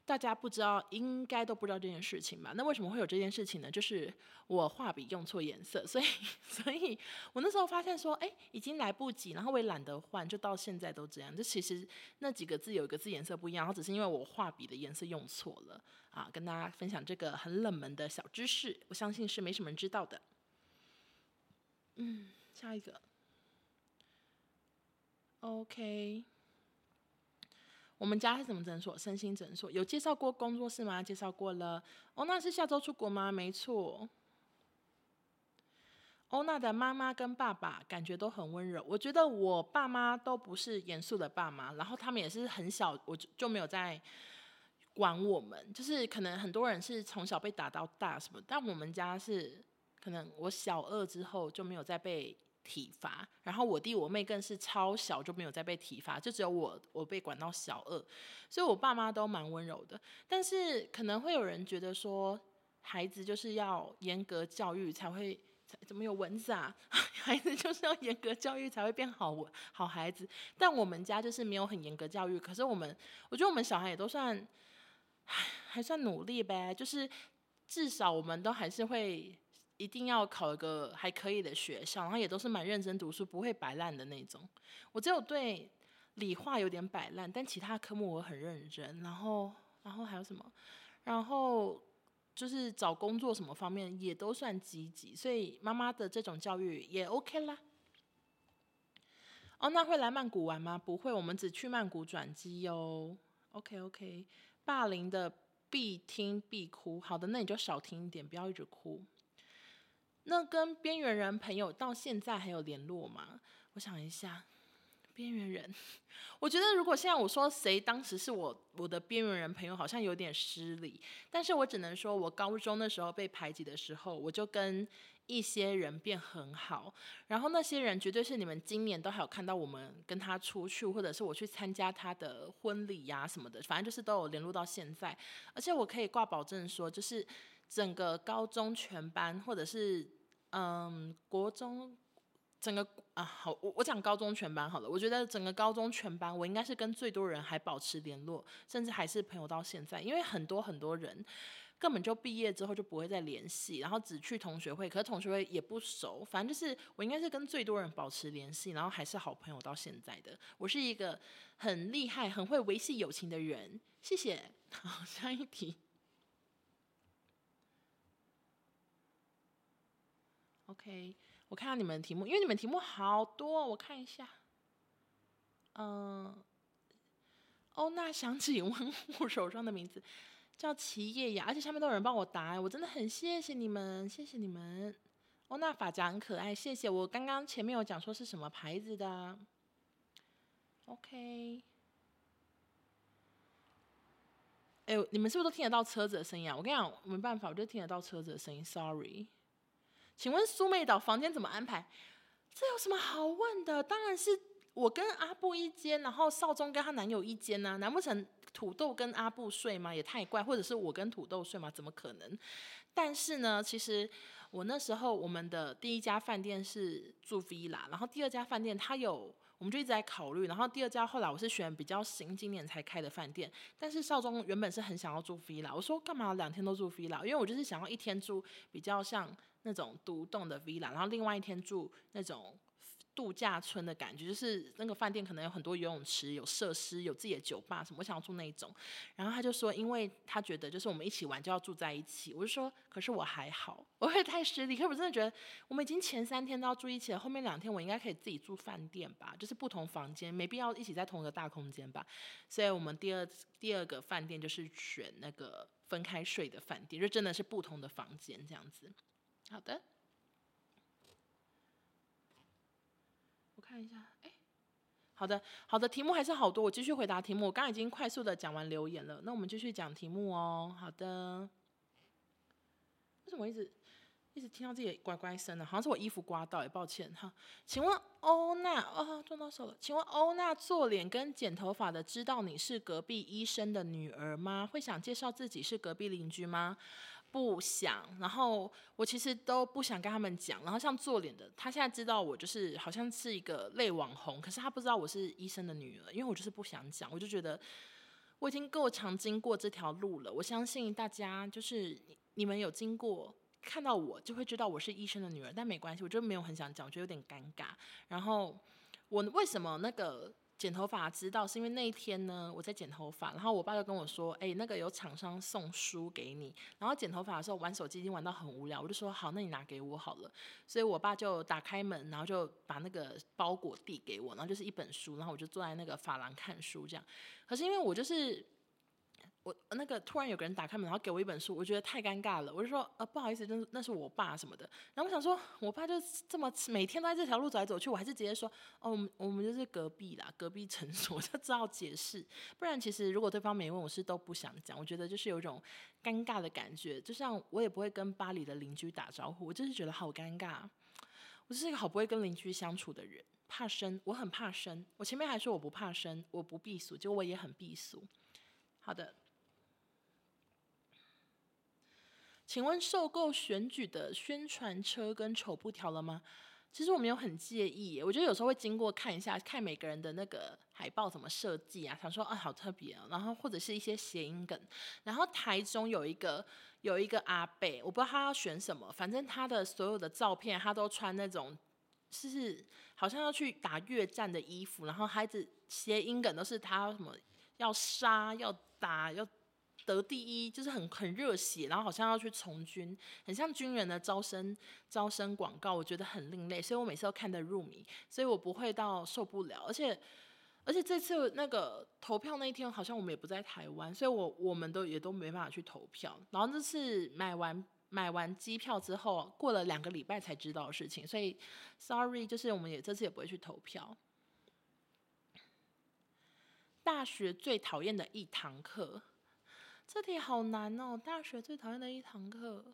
大家不知道，应该都不知道这件事情吧？那为什么会有这件事情呢？就是我画笔用错颜色，所以，所以我那时候发现说，哎，已经来不及，然后我也懒得换，就到现在都这样。就其实那几个字有一个字颜色不一样，然后只是因为我画笔的颜色用错了啊。跟大家分享这个很冷门的小知识，我相信是没什么人知道的。嗯，下一个，OK。我们家是什么诊所？身心诊所。有介绍过工作室吗？介绍过了。欧娜是下周出国吗？没错。欧娜的妈妈跟爸爸感觉都很温柔。我觉得我爸妈都不是严肃的爸妈，然后他们也是很小，我就就没有在管我们。就是可能很多人是从小被打到大什么，但我们家是可能我小二之后就没有再被。体罚，然后我弟我妹更是超小就没有再被体罚，就只有我我被管到小二，所以我爸妈都蛮温柔的。但是可能会有人觉得说，孩子就是要严格教育才会，怎么有蚊子啊？孩子就是要严格教育才会变好好孩子。但我们家就是没有很严格教育，可是我们我觉得我们小孩也都算还还算努力呗，就是至少我们都还是会。一定要考一个还可以的学校，然后也都是蛮认真读书，不会摆烂的那种。我只有对理化有点摆烂，但其他科目我很认真。然后，然后还有什么？然后就是找工作什么方面也都算积极，所以妈妈的这种教育也 OK 啦。哦，那会来曼谷玩吗？不会，我们只去曼谷转机哟。OK OK，霸凌的必听必哭。好的，那你就少听一点，不要一直哭。那跟边缘人朋友到现在还有联络吗？我想一下。边缘人，我觉得如果现在我说谁当时是我我的边缘人朋友，好像有点失礼。但是我只能说，我高中的时候被排挤的时候，我就跟一些人变很好。然后那些人绝对是你们今年都还有看到我们跟他出去，或者是我去参加他的婚礼呀什么的，反正就是都有联络到现在。而且我可以挂保证说，就是整个高中全班，或者是嗯国中。整个啊好，我我讲高中全班好了。我觉得整个高中全班，我应该是跟最多人还保持联络，甚至还是朋友到现在。因为很多很多人根本就毕业之后就不会再联系，然后只去同学会，可是同学会也不熟。反正就是我应该是跟最多人保持联系，然后还是好朋友到现在的。我是一个很厉害、很会维系友情的人。谢谢。好，下一题。OK。我看到你们的题目，因为你们题目好多，我看一下。嗯，欧娜想请问我手上的名字叫齐叶雅，而且下面都有人帮我答，我真的很谢谢你们，谢谢你们。欧娜发夹很可爱，谢谢。我刚刚前面有讲说是什么牌子的。OK。哎，你们是不是都听得到车子的声音啊？我跟你讲，没办法，我就听得到车子的声音，Sorry。请问苏梅岛房间怎么安排？这有什么好问的？当然是我跟阿布一间，然后少宗跟她男友一间呢、啊。难不成土豆跟阿布睡吗？也太怪。或者是我跟土豆睡吗？怎么可能？但是呢，其实我那时候我们的第一家饭店是住 villa，然后第二家饭店它有，我们就一直在考虑。然后第二家后来我是选比较新，今年才开的饭店。但是少宗原本是很想要住 villa，我说干嘛两天都住 villa？因为我就是想要一天住比较像。那种独栋的 villa，然后另外一天住那种度假村的感觉，就是那个饭店可能有很多游泳池、有设施、有自己的酒吧什么，我想要住那种。然后他就说，因为他觉得就是我们一起玩就要住在一起。我就说，可是我还好，我会太失礼。可是我真的觉得，我们已经前三天都要住一起了，后面两天我应该可以自己住饭店吧，就是不同房间，没必要一起在同一个大空间吧。所以我们第二第二个饭店就是选那个分开睡的饭店，就真的是不同的房间这样子。好的，我看一下，哎，好的，好的，题目还是好多，我继续回答题目。我刚刚已经快速的讲完留言了，那我们继续讲题目哦。好的，为什么一直一直听到自己的乖乖声呢？好像是我衣服刮到，也抱歉哈。请问欧娜，哦，撞到手了。请问欧娜做脸跟剪头发的，知道你是隔壁医生的女儿吗？会想介绍自己是隔壁邻居吗？不想，然后我其实都不想跟他们讲。然后像做脸的，他现在知道我就是好像是一个类网红，可是他不知道我是医生的女儿，因为我就是不想讲。我就觉得我已经够常经过这条路了。我相信大家就是你们有经过看到我，就会知道我是医生的女儿。但没关系，我就没有很想讲，我觉得有点尴尬。然后我为什么那个？剪头发知道是因为那一天呢，我在剪头发，然后我爸就跟我说：“哎、那个有厂商送书给你。”然后剪头发的时候玩手机已经玩到很无聊，我就说：“好，那你拿给我好了。”所以我爸就打开门，然后就把那个包裹递给我，然后就是一本书，然后我就坐在那个发廊看书这样。可是因为我就是。我那个突然有个人打开门，然后给我一本书，我觉得太尴尬了。我就说，呃，不好意思，那那是我爸什么的。然后我想说，我爸就这么每天都在这条路走来走去，我还是直接说，哦，我们我们就是隔壁啦，隔壁诊所，就只好解释。不然其实如果对方没问，我是都不想讲。我觉得就是有一种尴尬的感觉，就像我也不会跟巴黎的邻居打招呼，我就是觉得好尴尬。我是一个好不会跟邻居相处的人，怕生，我很怕生。我前面还说我不怕生，我不避俗，结果我也很避俗。好的。请问受够选举的宣传车跟丑布条了吗？其实我没有很介意，我觉得有时候会经过看一下，看每个人的那个海报怎么设计啊，想说啊好特别啊，然后或者是一些谐音梗。然后台中有一个有一个阿伯，我不知道他要选什么，反正他的所有的照片他都穿那种，就是好像要去打越战的衣服，然后孩子谐音梗都是他什么要杀要打要。得第一，就是很很热血，然后好像要去从军，很像军人的招生招生广告，我觉得很另类，所以我每次都看得入迷，所以我不会到受不了。而且而且这次那个投票那一天，好像我们也不在台湾，所以我我们都也都没办法去投票。然后这次买完买完机票之后，过了两个礼拜才知道的事情，所以 sorry，就是我们也这次也不会去投票。大学最讨厌的一堂课。这题好难哦！大学最讨厌的一堂课，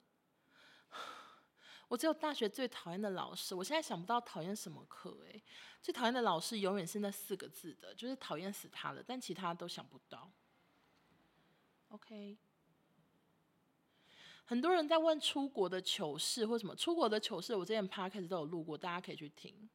我只有大学最讨厌的老师。我现在想不到讨厌什么课诶，最讨厌的老师永远是那四个字的，就是讨厌死他了。但其他都想不到。OK，很多人在问出国的糗事或什么出国的糗事，我之前 Podcast 都有录过，大家可以去听。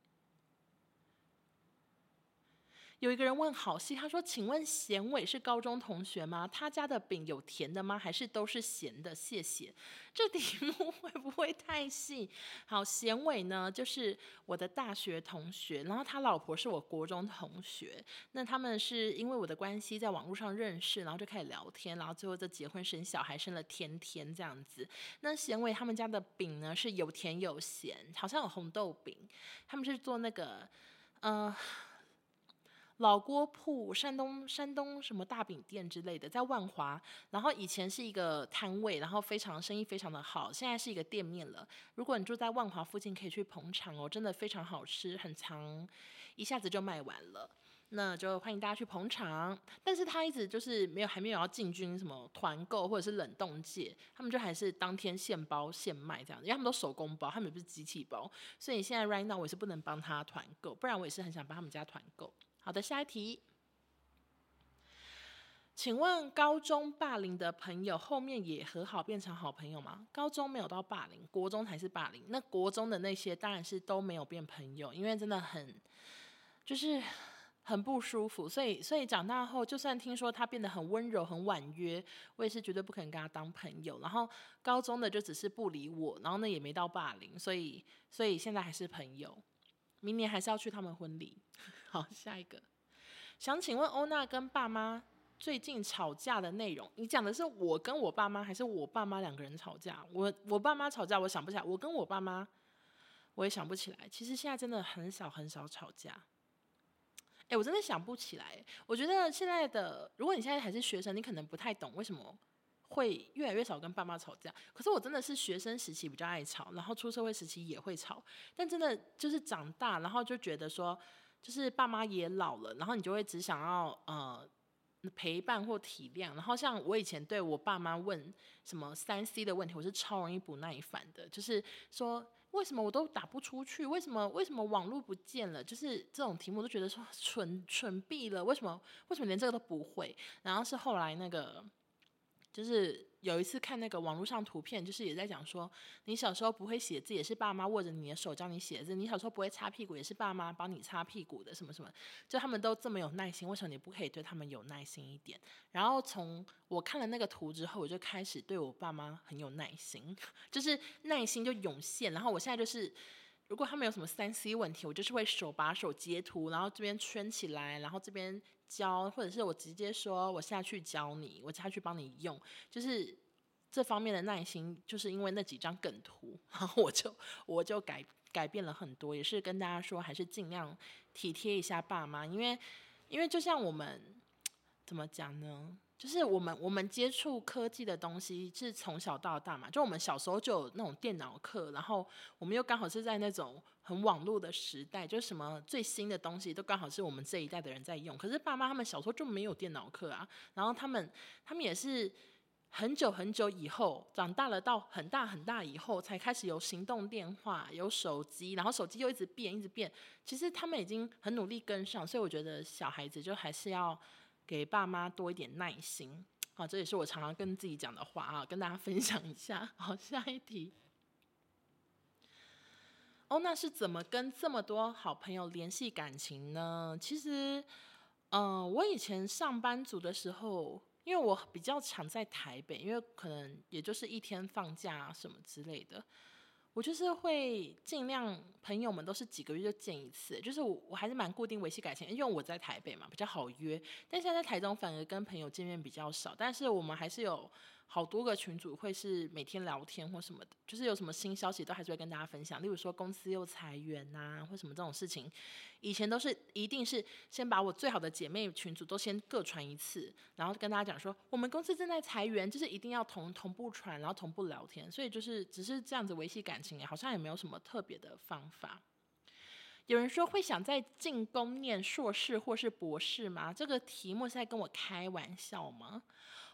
有一个人问好戏，他说：“请问贤伟是高中同学吗？他家的饼有甜的吗？还是都是咸的？”谢谢。这题目 会不会太细？好，贤伟呢，就是我的大学同学，然后他老婆是我国中同学。那他们是因为我的关系在网络上认识，然后就开始聊天，然后最后就结婚生小孩，生了天天这样子。那贤伟他们家的饼呢是有甜有咸，好像有红豆饼。他们是做那个，呃。老锅铺，山东山东什么大饼店之类的，在万华。然后以前是一个摊位，然后非常生意非常的好。现在是一个店面了。如果你住在万华附近，可以去捧场哦，真的非常好吃，很长，一下子就卖完了。那就欢迎大家去捧场。但是他一直就是没有，还没有要进军什么团购或者是冷冻界，他们就还是当天现包现卖这样子，因为他们都手工包，他们也不是机器包。所以现在 right now 我也是不能帮他团购，不然我也是很想帮他们家团购。好的，下一题。请问高中霸凌的朋友后面也和好变成好朋友吗？高中没有到霸凌，国中才是霸凌。那国中的那些当然是都没有变朋友，因为真的很就是很不舒服。所以所以长大后，就算听说他变得很温柔、很婉约，我也是绝对不可能跟他当朋友。然后高中的就只是不理我，然后呢也没到霸凌，所以所以现在还是朋友。明年还是要去他们婚礼。好，下一个，想请问欧娜跟爸妈最近吵架的内容，你讲的是我跟我爸妈，还是我爸妈两个人吵架？我我爸妈吵架，我想不起来。我跟我爸妈，我也想不起来。其实现在真的很少很少吵架。哎，我真的想不起来。我觉得现在的，如果你现在还是学生，你可能不太懂为什么会越来越少跟爸妈吵架。可是我真的是学生时期比较爱吵，然后出社会时期也会吵，但真的就是长大，然后就觉得说。就是爸妈也老了，然后你就会只想要呃陪伴或体谅。然后像我以前对我爸妈问什么三 C 的问题，我是超容易不耐烦的。就是说为什么我都打不出去？为什么为什么网络不见了？就是这种题目都觉得说蠢蠢毙了。为什么为什么连这个都不会？然后是后来那个就是。有一次看那个网络上图片，就是也在讲说，你小时候不会写字，也是爸妈握着你的手教你写字；你小时候不会擦屁股，也是爸妈帮你擦屁股的，什么什么。就他们都这么有耐心，为什么你不可以对他们有耐心一点？然后从我看了那个图之后，我就开始对我爸妈很有耐心，就是耐心就涌现。然后我现在就是。如果他们有什么三 C 问题，我就是会手把手截图，然后这边圈起来，然后这边教，或者是我直接说我下去教你，我下去帮你用，就是这方面的耐心，就是因为那几张梗图，然后我就我就改改变了很多，也是跟大家说，还是尽量体贴一下爸妈，因为因为就像我们怎么讲呢？就是我们我们接触科技的东西是从小到大嘛，就我们小时候就有那种电脑课，然后我们又刚好是在那种很网络的时代，就什么最新的东西都刚好是我们这一代的人在用。可是爸妈他们小时候就没有电脑课啊，然后他们他们也是很久很久以后长大了，到很大很大以后才开始有行动电话、有手机，然后手机又一直变一直变。其实他们已经很努力跟上，所以我觉得小孩子就还是要。给爸妈多一点耐心，好，这也是我常常跟自己讲的话啊，跟大家分享一下。好，下一题。哦，那是怎么跟这么多好朋友联系感情呢？其实，嗯、我以前上班族的时候，因为我比较常在台北，因为可能也就是一天放假什么之类的。我就是会尽量朋友们都是几个月就见一次，就是我我还是蛮固定维系感情，因为我在台北嘛比较好约，但现在在台中反而跟朋友见面比较少，但是我们还是有。好多个群组会是每天聊天或什么的，就是有什么新消息都还是会跟大家分享。例如说公司又裁员呐、啊，或什么这种事情，以前都是一定是先把我最好的姐妹群组都先各传一次，然后跟大家讲说我们公司正在裁员，就是一定要同同步传，然后同步聊天。所以就是只是这样子维系感情，好像也没有什么特别的方法。有人说会想再进攻念硕士或是博士吗？这个题目是在跟我开玩笑吗？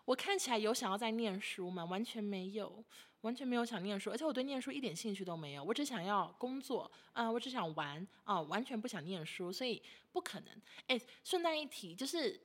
我看起来有想要在念书吗？完全没有，完全没有想念书，而且我对念书一点兴趣都没有。我只想要工作啊、我只想玩啊、完全不想念书，所以不可能。哎，顺带一提，就是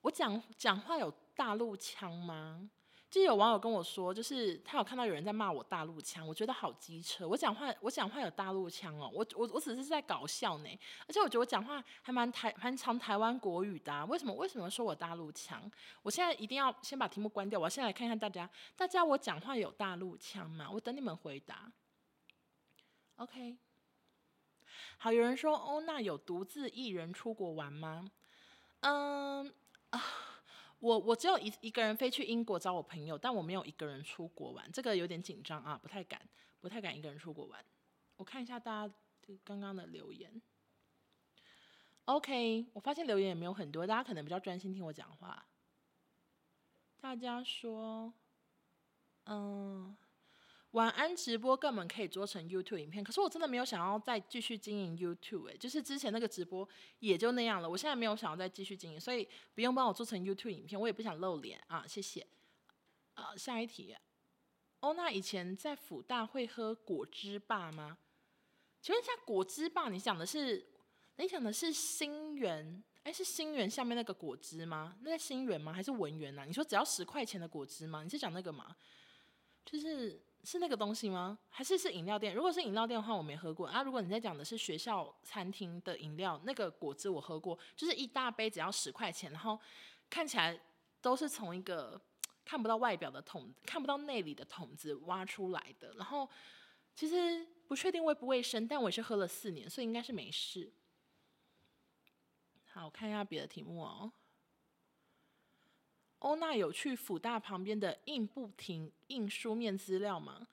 我讲讲话有大陆腔吗？就有网友跟我说，就是他有看到有人在骂我大陆腔，我觉得好机车。我讲话我讲话有大陆腔哦，我我我只是在搞笑呢。而且我觉得我讲话还蛮台蛮常台湾国语的啊。为什么为什么说我大陆腔？我现在一定要先把题目关掉，我要先来看看大家，大家我讲话有大陆腔吗？我等你们回答。OK，好，有人说欧娜有独自一人出国玩吗？嗯啊。我我只有一一个人飞去英国找我朋友，但我没有一个人出国玩，这个有点紧张啊，不太敢，不太敢一个人出国玩。我看一下大家刚刚的留言。OK，我发现留言也没有很多，大家可能比较专心听我讲话。大家说，嗯。晚安直播根本可以做成 YouTube 影片，可是我真的没有想要再继续经营 YouTube 欸，就是之前那个直播也就那样了，我现在没有想要再继续经营，所以不用帮我做成 YouTube 影片，我也不想露脸啊，谢谢。呃，下一题，欧娜以前在辅大会喝果汁霸吗？请问一下，果汁霸你讲的是你讲的是新源？哎，是新源下面那个果汁吗？那在新源吗？还是文源啊？你说只要十块钱的果汁吗？你是讲那个吗？就是。是那个东西吗？还是是饮料店？如果是饮料店的话，我没喝过啊。如果你在讲的是学校餐厅的饮料，那个果汁我喝过，就是一大杯只要十块钱，然后看起来都是从一个看不到外表的桶，看不到内里的桶子挖出来的。然后其实不确定卫不卫生，但我也是喝了四年，所以应该是没事。好，我看一下别的题目哦。欧娜有去辅大旁边的印不停印书面资料吗？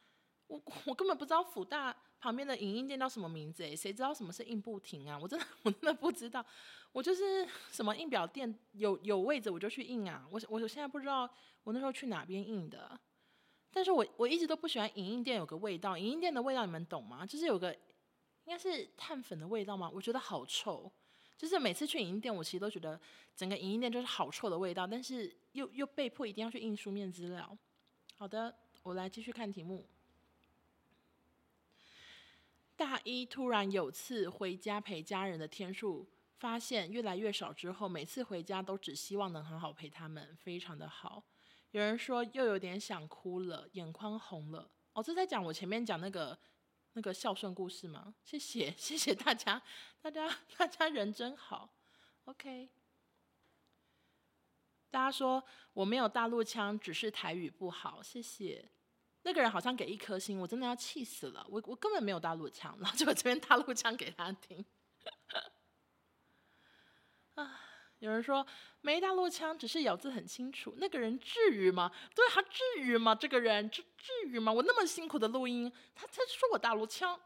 我我根本不知道辅大旁边的影印店叫什么名字诶，谁知道什么是印不停啊？我真的 我真的不知道，我就是什么印表店有有位置我就去印啊。我我现在不知道我那时候去哪边印的，但是我我一直都不喜欢影印店有个味道，影印店的味道你们懂吗？就是有个应该是碳粉的味道吗？我觉得好臭。就是每次去影印店，我其实都觉得整个影印店就是好臭的味道，但是又又被迫一定要去印书面资料。好的，我来继续看题目。大一突然有次回家陪家人的天数发现越来越少之后，每次回家都只希望能好好陪他们，非常的好。有人说又有点想哭了，眼眶红了。哦，这在讲我前面讲那个。那个孝顺故事吗？谢谢，谢谢大家，大家大家人真好。OK，大家说我没有大陆腔，只是台语不好。谢谢，那个人好像给一颗星，我真的要气死了。我我根本没有大陆腔，然后就把这边大陆腔给他听。啊。有人说没大陆腔，只是咬字很清楚。那个人至于吗？对，他至于吗？这个人至至于吗？我那么辛苦的录音，他他说我大陆腔，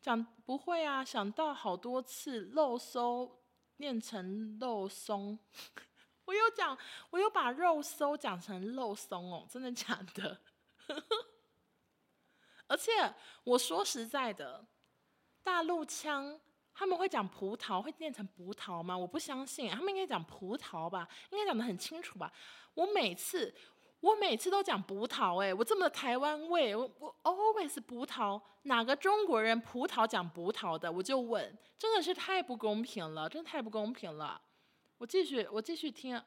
讲不会啊。想到好多次肉松念成肉松，我有讲，我有把肉松讲成肉松哦，真的假的？而且我说实在的，大陆腔。他们会讲葡萄，会念成葡萄吗？我不相信，他们应该讲葡萄吧，应该讲得很清楚吧。我每次，我每次都讲葡萄，哎，我这么台湾味，我我 always 葡萄，哪个中国人葡萄讲葡萄的？我就问，真的是太不公平了，真的太不公平了。我继续，我继续听。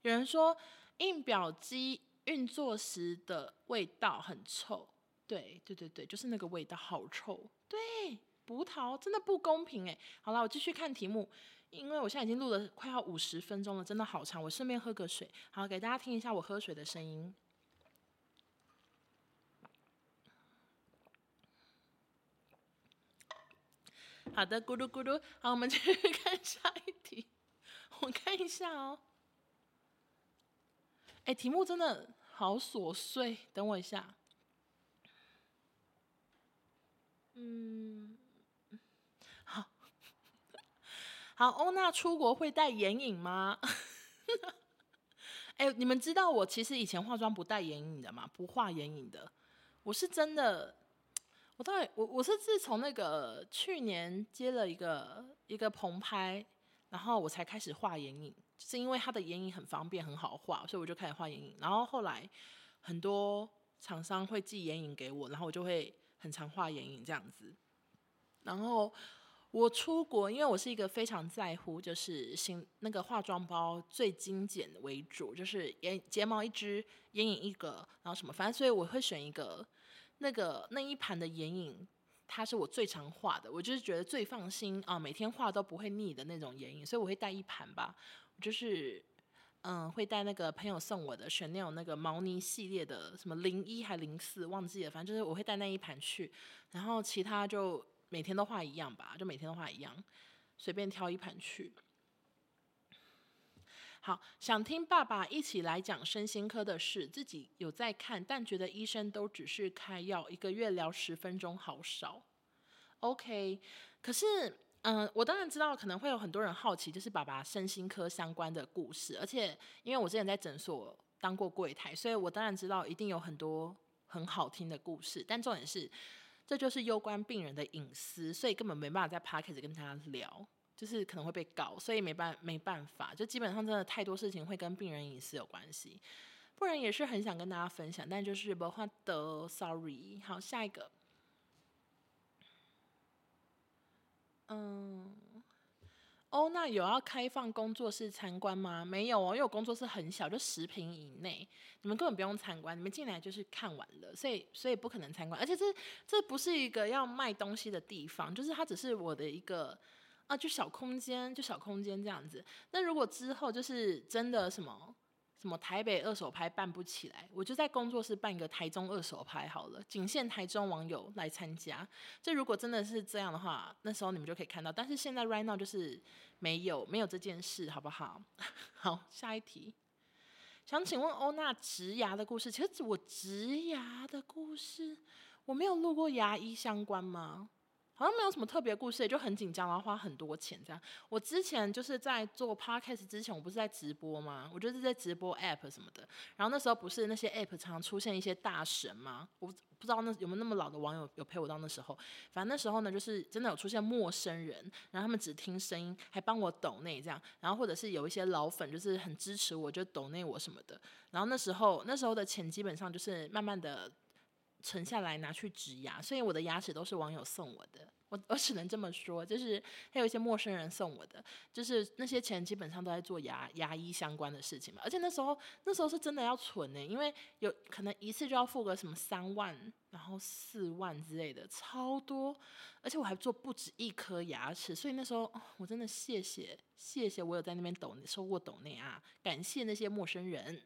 有人说印表机运作时的味道很臭。对对对对，就是那个味道好臭。对，葡萄真的不公平哎。好了，我继续看题目，因为我现在已经录了快要五十分钟了，真的好长。我顺便喝个水，好给大家听一下我喝水的声音。好的，咕噜咕噜。好，我们 继续看下一题。我看一下哦。哎，题目真的好琐碎，等我一下。嗯，好。好，欧娜出国会带眼影吗？哎，你们知道我其实以前化妆不带眼影的吗？不画眼影的。我是真的，我到底我我是自从那个去年接了一个一个棚拍，然后我才开始画眼影，是因为它的眼影很方便很好画，所以我就开始画眼影。然后后来很多厂商会寄眼影给我，然后我就会很常画眼影这样子。然后。我出国，因为我是一个非常在乎，就是新那个化妆包最精简为主，就是眼睫毛一支，眼影一个，然后什么，反正所以我会选一个那个那一盘的眼影，它是我最常画的，我就是觉得最放心啊，每天画都不会腻的那种眼影，所以我会带一盘吧，就是嗯，会带那个朋友送我的 Chanel 那个毛呢系列的，什么零一还零四忘记了，反正就是我会带那一盘去，然后其他就。每天都画一样吧，就每天都画一样，随便挑一盘去。好，想听爸爸一起来讲身心科的事，自己有在看，但觉得医生都只是开药，一个月聊十分钟好少。OK，可是，嗯，我当然知道可能会有很多人好奇，就是爸爸身心科相关的故事，而且因为我之前在诊所当过柜台，所以我当然知道一定有很多很好听的故事，但重点是。这就是攸关病人的隐私，所以根本没办法在 podcast 跟他聊，就是可能会被告，所以没办没办法，就基本上真的太多事情会跟病人隐私有关系，不然也是很想跟大家分享，但就是没办法的，sorry。好，下一个，嗯。哦，那有要开放工作室参观吗？没有哦，因为我工作室很小，就十平以内，你们根本不用参观，你们进来就是看完了，所以所以不可能参观。而且这这不是一个要卖东西的地方，就是它只是我的一个啊，就小空间，就小空间这样子。那如果之后就是真的什么？什么台北二手拍办不起来，我就在工作室办一个台中二手拍好了，仅限台中网友来参加。这如果真的是这样的话，那时候你们就可以看到。但是现在 right now 就是没有没有这件事，好不好？好，下一题，想请问欧娜植牙的故事。其实我植牙的故事，我没有录过牙医相关吗？好像没有什么特别故事，也就很紧张，然后花很多钱这样。我之前就是在做 podcast 之前，我不是在直播吗？我就是在直播 app 什么的。然后那时候不是那些 app 常常出现一些大神吗？我不知道那有没有那么老的网友有陪我到那时候。反正那时候呢，就是真的有出现陌生人，然后他们只听声音，还帮我抖内这样。然后或者是有一些老粉，就是很支持我，就抖内我什么的。然后那时候那时候的钱基本上就是慢慢的。存下来拿去植牙，所以我的牙齿都是网友送我的。我我只能这么说，就是还有一些陌生人送我的，就是那些钱基本上都在做牙牙医相关的事情嘛。而且那时候那时候是真的要存呢，因为有可能一次就要付个什么三万，然后四万之类的，超多。而且我还做不止一颗牙齿，所以那时候我真的谢谢谢谢我有在那边抖收过抖内啊，感谢那些陌生人。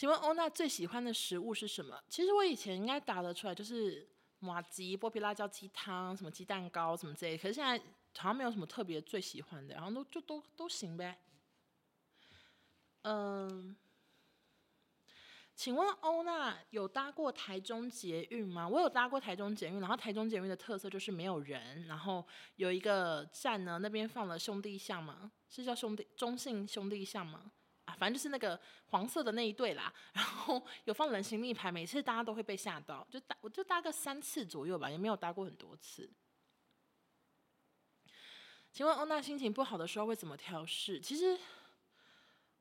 请问欧娜最喜欢的食物是什么？其实我以前应该答得出来，就是麻吉、剥皮辣椒鸡汤、什么鸡蛋糕什么之类。可是现在好像没有什么特别最喜欢的，然后都就都都行呗。嗯，请问欧娜有搭过台中捷运吗？我有搭过台中捷运，然后台中捷运的特色就是没有人，然后有一个站呢，那边放了兄弟像吗？是叫兄弟中信兄弟像吗？反正就是那个黄色的那一对啦，然后有放人形立牌，每次大家都会被吓到，就搭我就搭个三次左右吧，也没有搭过很多次。请问欧娜心情不好的时候会怎么调试？其实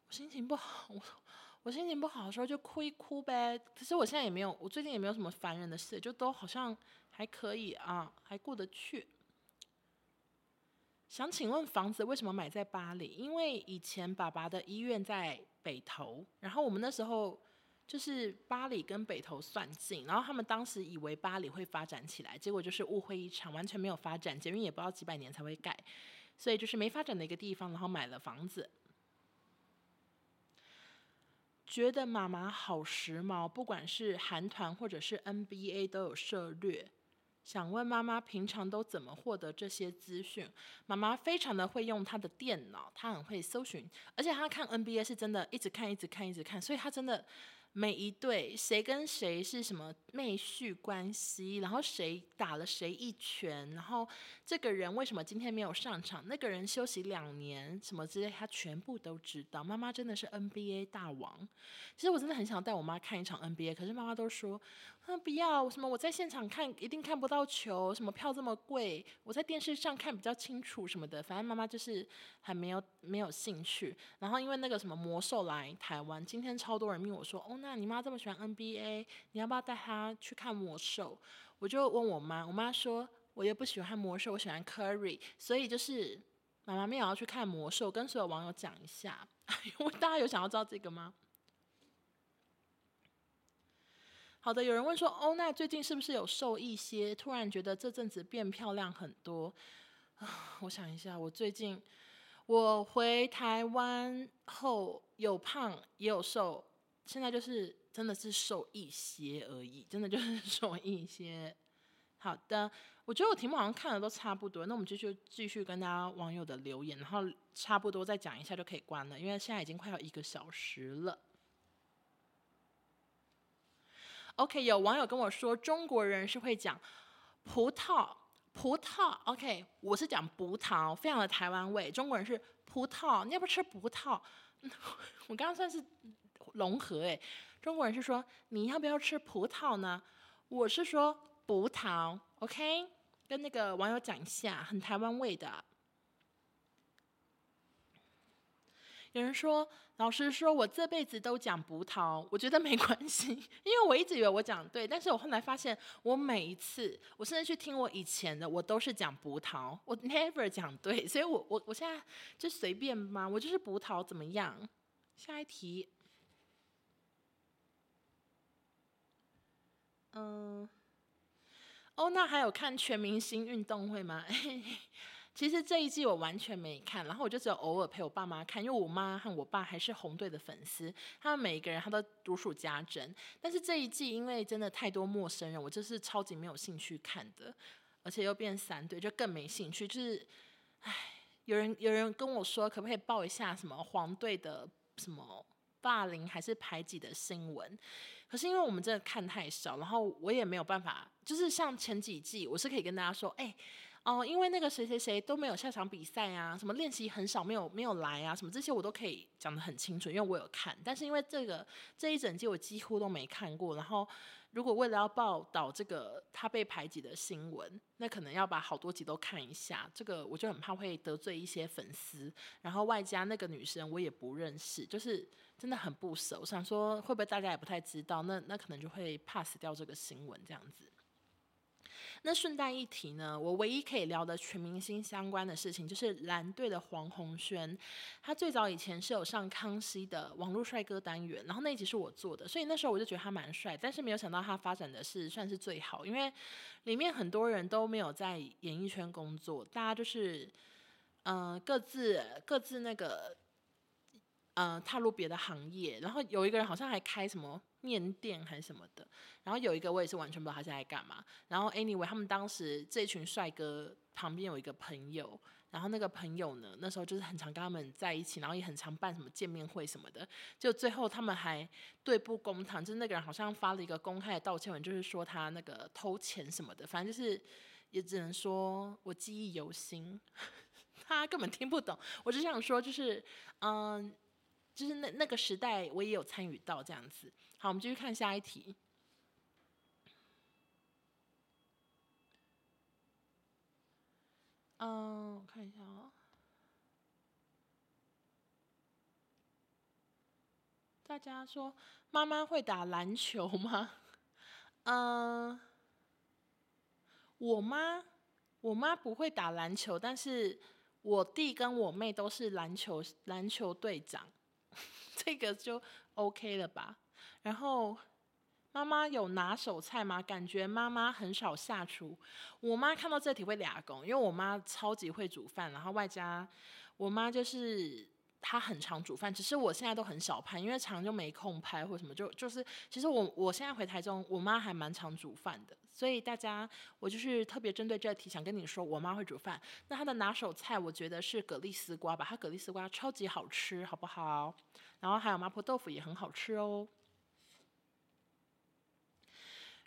我心情不好，我我心情不好的时候就哭一哭呗。可是我现在也没有，我最近也没有什么烦人的事，就都好像还可以啊，还过得去。想请问房子为什么买在巴黎？因为以前爸爸的医院在北投，然后我们那时候就是巴黎跟北投算近，然后他们当时以为巴黎会发展起来，结果就是误会一场，完全没有发展，捷运也不知道几百年才会盖，所以就是没发展的一个地方，然后买了房子。觉得妈妈好时髦，不管是韩团或者是 NBA 都有涉略。想问妈妈平常都怎么获得这些资讯？妈妈非常的会用她的电脑，她很会搜寻，而且她看 NBA 是真的一直看，一直看，一直看，所以她真的。每一对谁跟谁是什么妹婿关系，然后谁打了谁一拳，然后这个人为什么今天没有上场，那个人休息两年什么之类，他全部都知道。妈妈真的是 NBA 大王。其实我真的很想带我妈看一场 NBA，可是妈妈都说，啊不要，什么我在现场看一定看不到球，什么票这么贵，我在电视上看比较清楚什么的。反正妈妈就是还没有没有兴趣。然后因为那个什么魔兽来台湾，今天超多人问我说，哦。那你妈这么喜欢 NBA，你要不要带她去看魔兽？我就问我妈，我妈说我也不喜欢魔兽，我喜欢 Curry，所以就是妈妈没有要去看魔兽，跟所有网友讲一下。大家有想要知道这个吗？好的，有人问说欧娜最近是不是有瘦一些？突然觉得这阵子变漂亮很多！我想一下，我最近我回台湾后有胖也有瘦。现在就是真的是瘦一些而已，真的就是 瘦一些。好的，我觉得我题目好像看的都差不多，那我们就继续继续跟大家网友的留言，然后差不多再讲一下就可以关了，因为现在已经快要一个小时了。OK，有网友跟我说中国人是会讲葡萄，葡萄。OK，我是讲葡萄，非常的台湾味。中国人是葡萄，你要不吃葡萄？我刚刚算是。融合诶，中国人是说你要不要吃葡萄呢？我是说葡萄，OK，跟那个网友讲一下，很台湾味的。有人说，老师说我这辈子都讲葡萄，我觉得没关系，因为我一直以为我讲对，但是我后来发现，我每一次，我甚至去听我以前的，我都是讲葡萄，我 never 讲对，所以我我我现在就随便嘛，我就是葡萄怎么样？下一题。嗯，哦，那还有看全明星运动会吗？其实这一季我完全没看，然后我就只有偶尔陪我爸妈看，因为我妈和我爸还是红队的粉丝，他们每一个人他都如数家珍。但是这一季因为真的太多陌生人，我就是超级没有兴趣看的，而且又变三队，就更没兴趣。就是，唉，有人有人跟我说，可不可以报一下什么黄队的什么霸凌还是排挤的新闻？可是因为我们真的看太少，然后我也没有办法，就是像前几季，我是可以跟大家说，哎、哦、因为那个谁谁谁都没有下场比赛啊，什么练习很少，没有没有来啊，什么这些我都可以讲得很清楚，因为我有看。但是因为这个这一整季我几乎都没看过，然后如果为了要报道这个他被排挤的新闻，那可能要把好多集都看一下，这个我就很怕会得罪一些粉丝，然后外加那个女生我也不认识，就是。真的很不舍，我，想说会不会大家也不太知道，那那可能就会 pass 掉这个新闻这样子。那顺带一提呢，我唯一可以聊的全明星相关的事情，就是蓝队的黄宏轩，他最早以前是有上康熙的网络帅哥单元，然后那一集是我做的，所以那时候我就觉得他蛮帅，但是没有想到他发展的是算是最好，因为里面很多人都没有在演艺圈工作，大家就是嗯、各自各自那个。嗯、踏入别的行业，然后有一个人好像还开什么面店还是什么的，然后有一个我也是完全不知道他现在在干嘛。然后 anyway，他们当时这群帅哥旁边有一个朋友，然后那个朋友呢，那时候就是很常跟他们在一起，然后也很常办什么见面会什么的。就最后他们还对簿公堂，就是那个人好像发了一个公开的道歉文，就是说他那个偷钱什么的，反正就是也只能说我记忆犹新，他根本听不懂。我只想说就是嗯。就是那那个时代，我也有参与到这样子。好，我们继续看下一题。嗯，我看一下哦。大家说妈妈会打篮球吗？嗯，我妈，我妈不会打篮球，但是我弟跟我妹都是篮球篮球队长。这个就 OK 了吧？然后妈妈有拿手菜吗？感觉妈妈很少下厨。我妈看到这题会俩工，因为我妈超级会煮饭，然后外加我妈就是他很常煮饭，只是我现在都很少拍，因为常就没空拍或什么，就就是其实我我现在回台中，我妈还蛮常煮饭的，所以大家我就是特别针对这题想跟你说，我妈会煮饭，那她的拿手菜我觉得是蛤蜊丝瓜吧，她蛤蜊丝瓜超级好吃，好不好？然后还有麻婆豆腐也很好吃哦。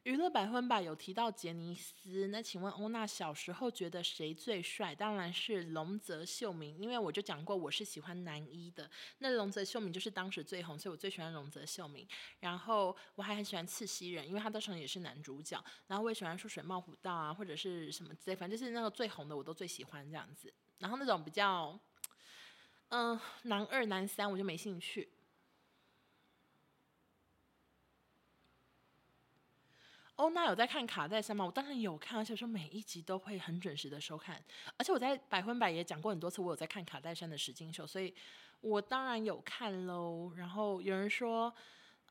娱乐百分百有提到杰尼斯，那请问欧娜小时候觉得谁最帅？当然是瀧泽秀明，因为我就讲过我是喜欢男一的，那瀧泽秀明就是当时最红，所以我最喜欢瀧泽秀明。然后我还很喜欢赤西仁，因为他当时也是男主角。然后我也喜欢出水茂虎道啊，或者是什么之类，反正就是那个最红的我都最喜欢这样子。然后那种比较，嗯、男二男三我就没兴趣。哦，那有在看卡戴珊吗？我当然有看，而且说每一集都会很准时的收看。而且我在百分百也讲过很多次，我有在看卡戴珊的实境秀，所以我当然有看喽。然后有人说，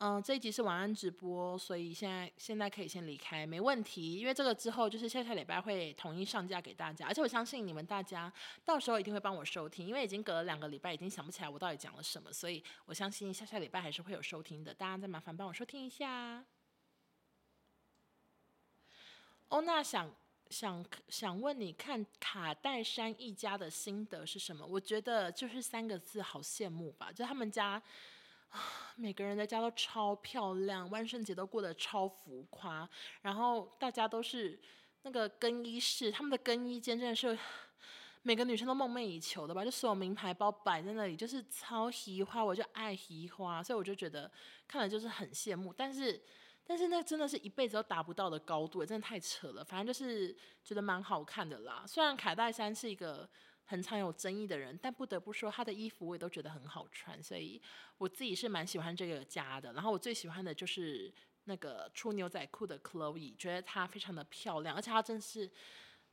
嗯、这一集是晚安直播，所以现在现在可以先离开，没问题。因为这个之后就是下下礼拜会统一上架给大家，而且我相信你们大家到时候一定会帮我收听，因为已经隔了两个礼拜，已经想不起来我到底讲了什么，所以我相信下下礼拜还是会有收听的。大家再麻烦帮我收听一下。欧娜想想想问你看卡戴珊一家的心得是什么？我觉得就是三个字，好羡慕吧！就他们家，每个人的家都超漂亮，万圣节都过得超浮夸，然后大家都是那个更衣室，他们的更衣间真的是每个女生都梦寐以求的吧？就所有名牌包摆在那里，就是超喜花，我就爱喜花，所以我就觉得看了就是很羡慕，但是。但是那真的是一辈子都达不到的高度，真的太扯了。反正就是觉得蛮好看的啦。虽然卡戴珊是一个很常有争议的人，但不得不说他的衣服我也都觉得很好穿，所以我自己是蛮喜欢这个家的。然后我最喜欢的就是那个出牛仔裤的 Chloe，觉得她非常的漂亮，而且她真是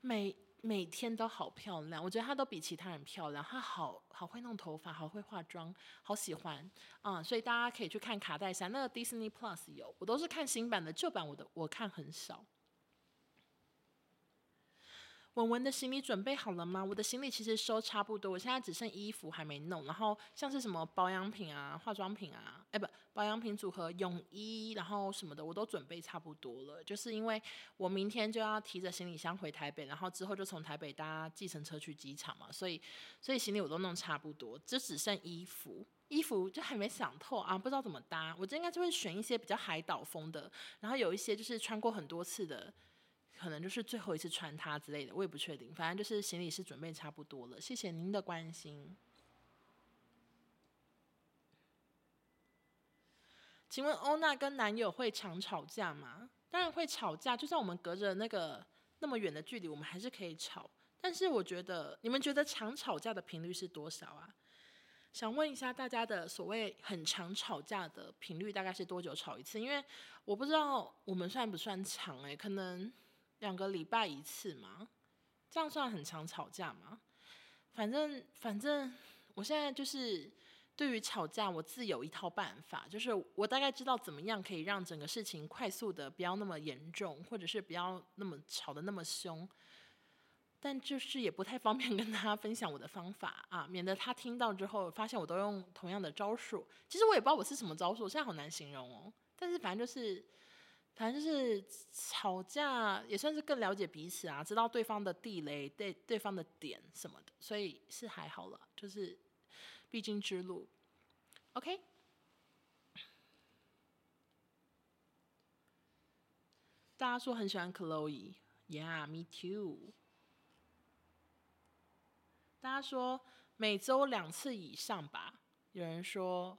每。每天都好漂亮，我觉得她都比其他人漂亮。她好好会弄头发，好会化妆，好喜欢啊、所以大家可以去看卡戴珊，那个 Disney Plus 有，我都是看新版的，旧版我的我看很少。文文的行李准备好了吗？我的行李其实收差不多，我现在只剩衣服还没弄，然后像是什么保养品啊、化妆品啊，哎不，保养品组合、泳衣，然后什么的我都准备差不多了。就是因为我明天就要提着行李箱回台北，然后之后就从台北搭计程车去机场嘛，所以所以行李我都弄差不多，就只剩衣服，衣服就还没想透啊，不知道怎么搭。我这应该就会选一些比较海岛风的，然后有一些就是穿过很多次的。可能就是最后一次穿它之类的，我也不确定。反正就是行李是准备差不多了。谢谢您的关心。请问欧娜跟男友会常吵架吗？当然会吵架，就算我们隔着那个那么远的距离，我们还是可以吵。但是我觉得，你们觉得常吵架的频率是多少啊？想问一下大家的所谓很常吵架的频率大概是多久吵一次？因为我不知道我们算不算长欸，可能。两个礼拜一次吗？这样算很常吵架吗？反正反正，我现在就是对于吵架，我自有一套办法，就是我大概知道怎么样可以让整个事情快速的不要那么严重，或者是不要那么吵得那么凶。但就是也不太方便跟他分享我的方法啊，免得他听到之后发现我都用同样的招数。其实我也不知道我是什么招数，现在好难形容哦。但是反正就是。反正就是吵架也算是更了解彼此啊，知道对方的地雷、对对方的点什么的，所以是还好了，就是必经之路。OK，大家说很喜欢 Chloe，Yeah，me too。大家说每周两次以上吧，有人说。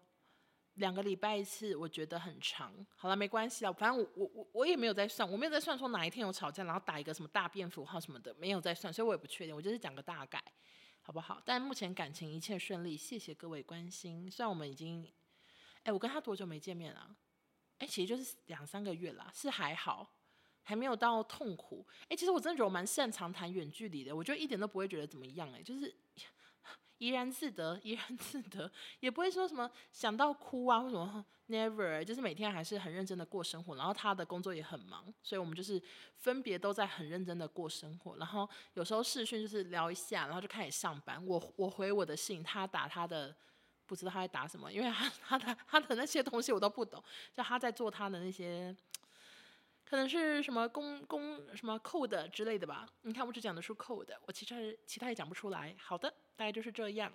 两个礼拜一次，我觉得很长。好了，没关系啊，反正我我我也没有在算，我没有在算说哪一天有吵架，然后打一个什么大便符号什么的，没有在算，所以我也不确定。我就是讲个大概，好不好？但目前感情一切顺利，谢谢各位关心。虽然我们已经，哎，我跟他多久没见面了？哎，其实就是两三个月啦，是还好，还没有到痛苦。哎，其实我真的觉得我蛮擅长谈远距离的，我就一点都不会觉得怎么样，哎，就是。怡然自得，怡然自得，也不会说什么想到哭啊，或什么 never，就是每天还是很认真的过生活。然后他的工作也很忙，所以我们就是分别都在很认真的过生活。然后有时候视讯就是聊一下，然后就开始上班。我我回我的信，他打他的不知道他在打什么，因为他他的他的那些东西我都不懂，就他在做他的那些，可能是什么公公什么 code 之类的吧。你看我只讲得出 code，我其实其他也讲不出来。好的，大概就是这样。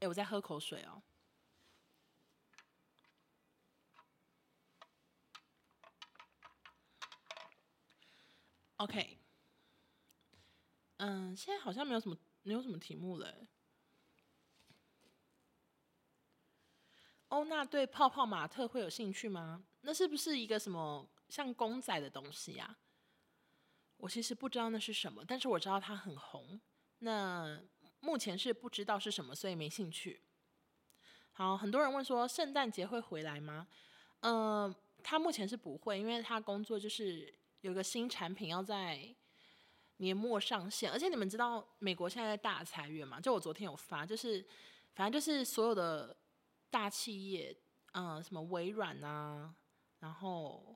哎，我在喝口水哦。OK，嗯，现在好像没有什么没有什么题目了。欧娜对泡泡玛特会有兴趣吗？那是不是一个什么像公仔的东西呀？我其实不知道那是什么，但是我知道它很红。那目前是不知道是什么，所以没兴趣。好，很多人问说圣诞节会回来吗？嗯，他目前是不会，因为他工作就是有个新产品要在年末上线，而且你们知道美国现在在大裁员嘛？就我昨天有发，就是反正就是所有的。大企业，嗯，什么微软啊，然后，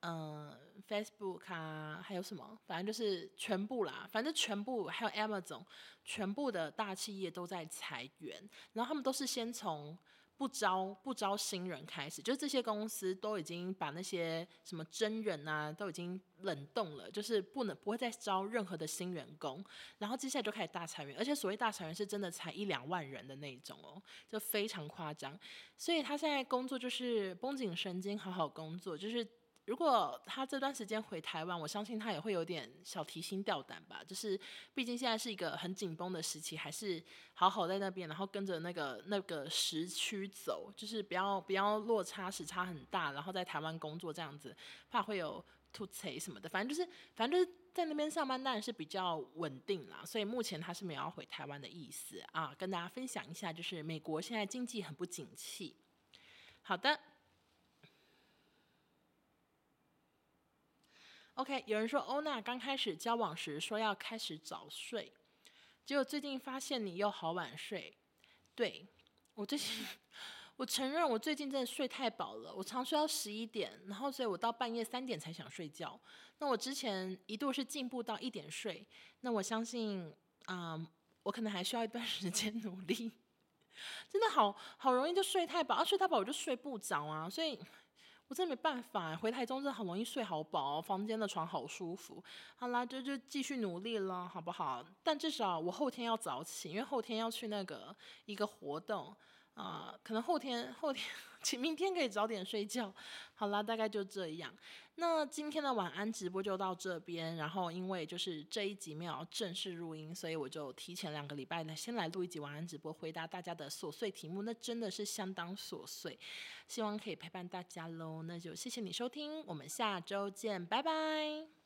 嗯，Facebook 啊，还有什么，反正就是全部啦，反正全部还有 Amazon，全部的大企业都在裁员，然后他们都是先从。不招不招新人开始，就是这些公司都已经把那些什么真人啊都已经冷冻了，就是不能不会再招任何的新员工，然后接下来就开始大裁员，而且所谓大裁员是真的裁一两万人的那种哦，就非常夸张，所以他现在工作就是绷紧神经好好工作，就是。如果他这段时间回台湾，我相信他也会有点小提心吊胆吧。就是毕竟现在是一个很紧绷的时期，还是好好在那边，然后跟着那个那个时区走，就是不要不要落差时差很大，然后在台湾工作这样子，怕会有突刺什么的。反正就是反正就是在那边上班当然是比较稳定啦，所以目前他是没有要回台湾的意思啊。跟大家分享一下，就是美国现在经济很不景气。好的。OK，有人说欧娜刚开始交往时说要开始早睡，结果最近发现你又好晚睡。对，我最近，我承认我最近真的睡太饱了，我常睡到十一点，然后所以我到半夜三点才想睡觉。那我之前一度是进步到一点睡，那我相信，嗯，我可能还需要一段 时间努力。真的好好容易就睡太饱，啊，睡太饱我就睡不着啊，所以。我真没办法，回台中真的很容易睡好饱，房间的床好舒服。好啦，就就继续努力了，好不好？但至少我后天要早起，因为后天要去那个一个活动。啊、可能后天后天，请明天可以早点睡觉。好啦，大概就这样。那今天的晚安直播就到这边。然后因为就是这一集没有正式录音，所以我就提前两个礼拜呢，先来录一集晚安直播，回答大家的琐碎题目。那真的是相当琐碎，希望可以陪伴大家喽。那就谢谢你收听，我们下周见，拜拜。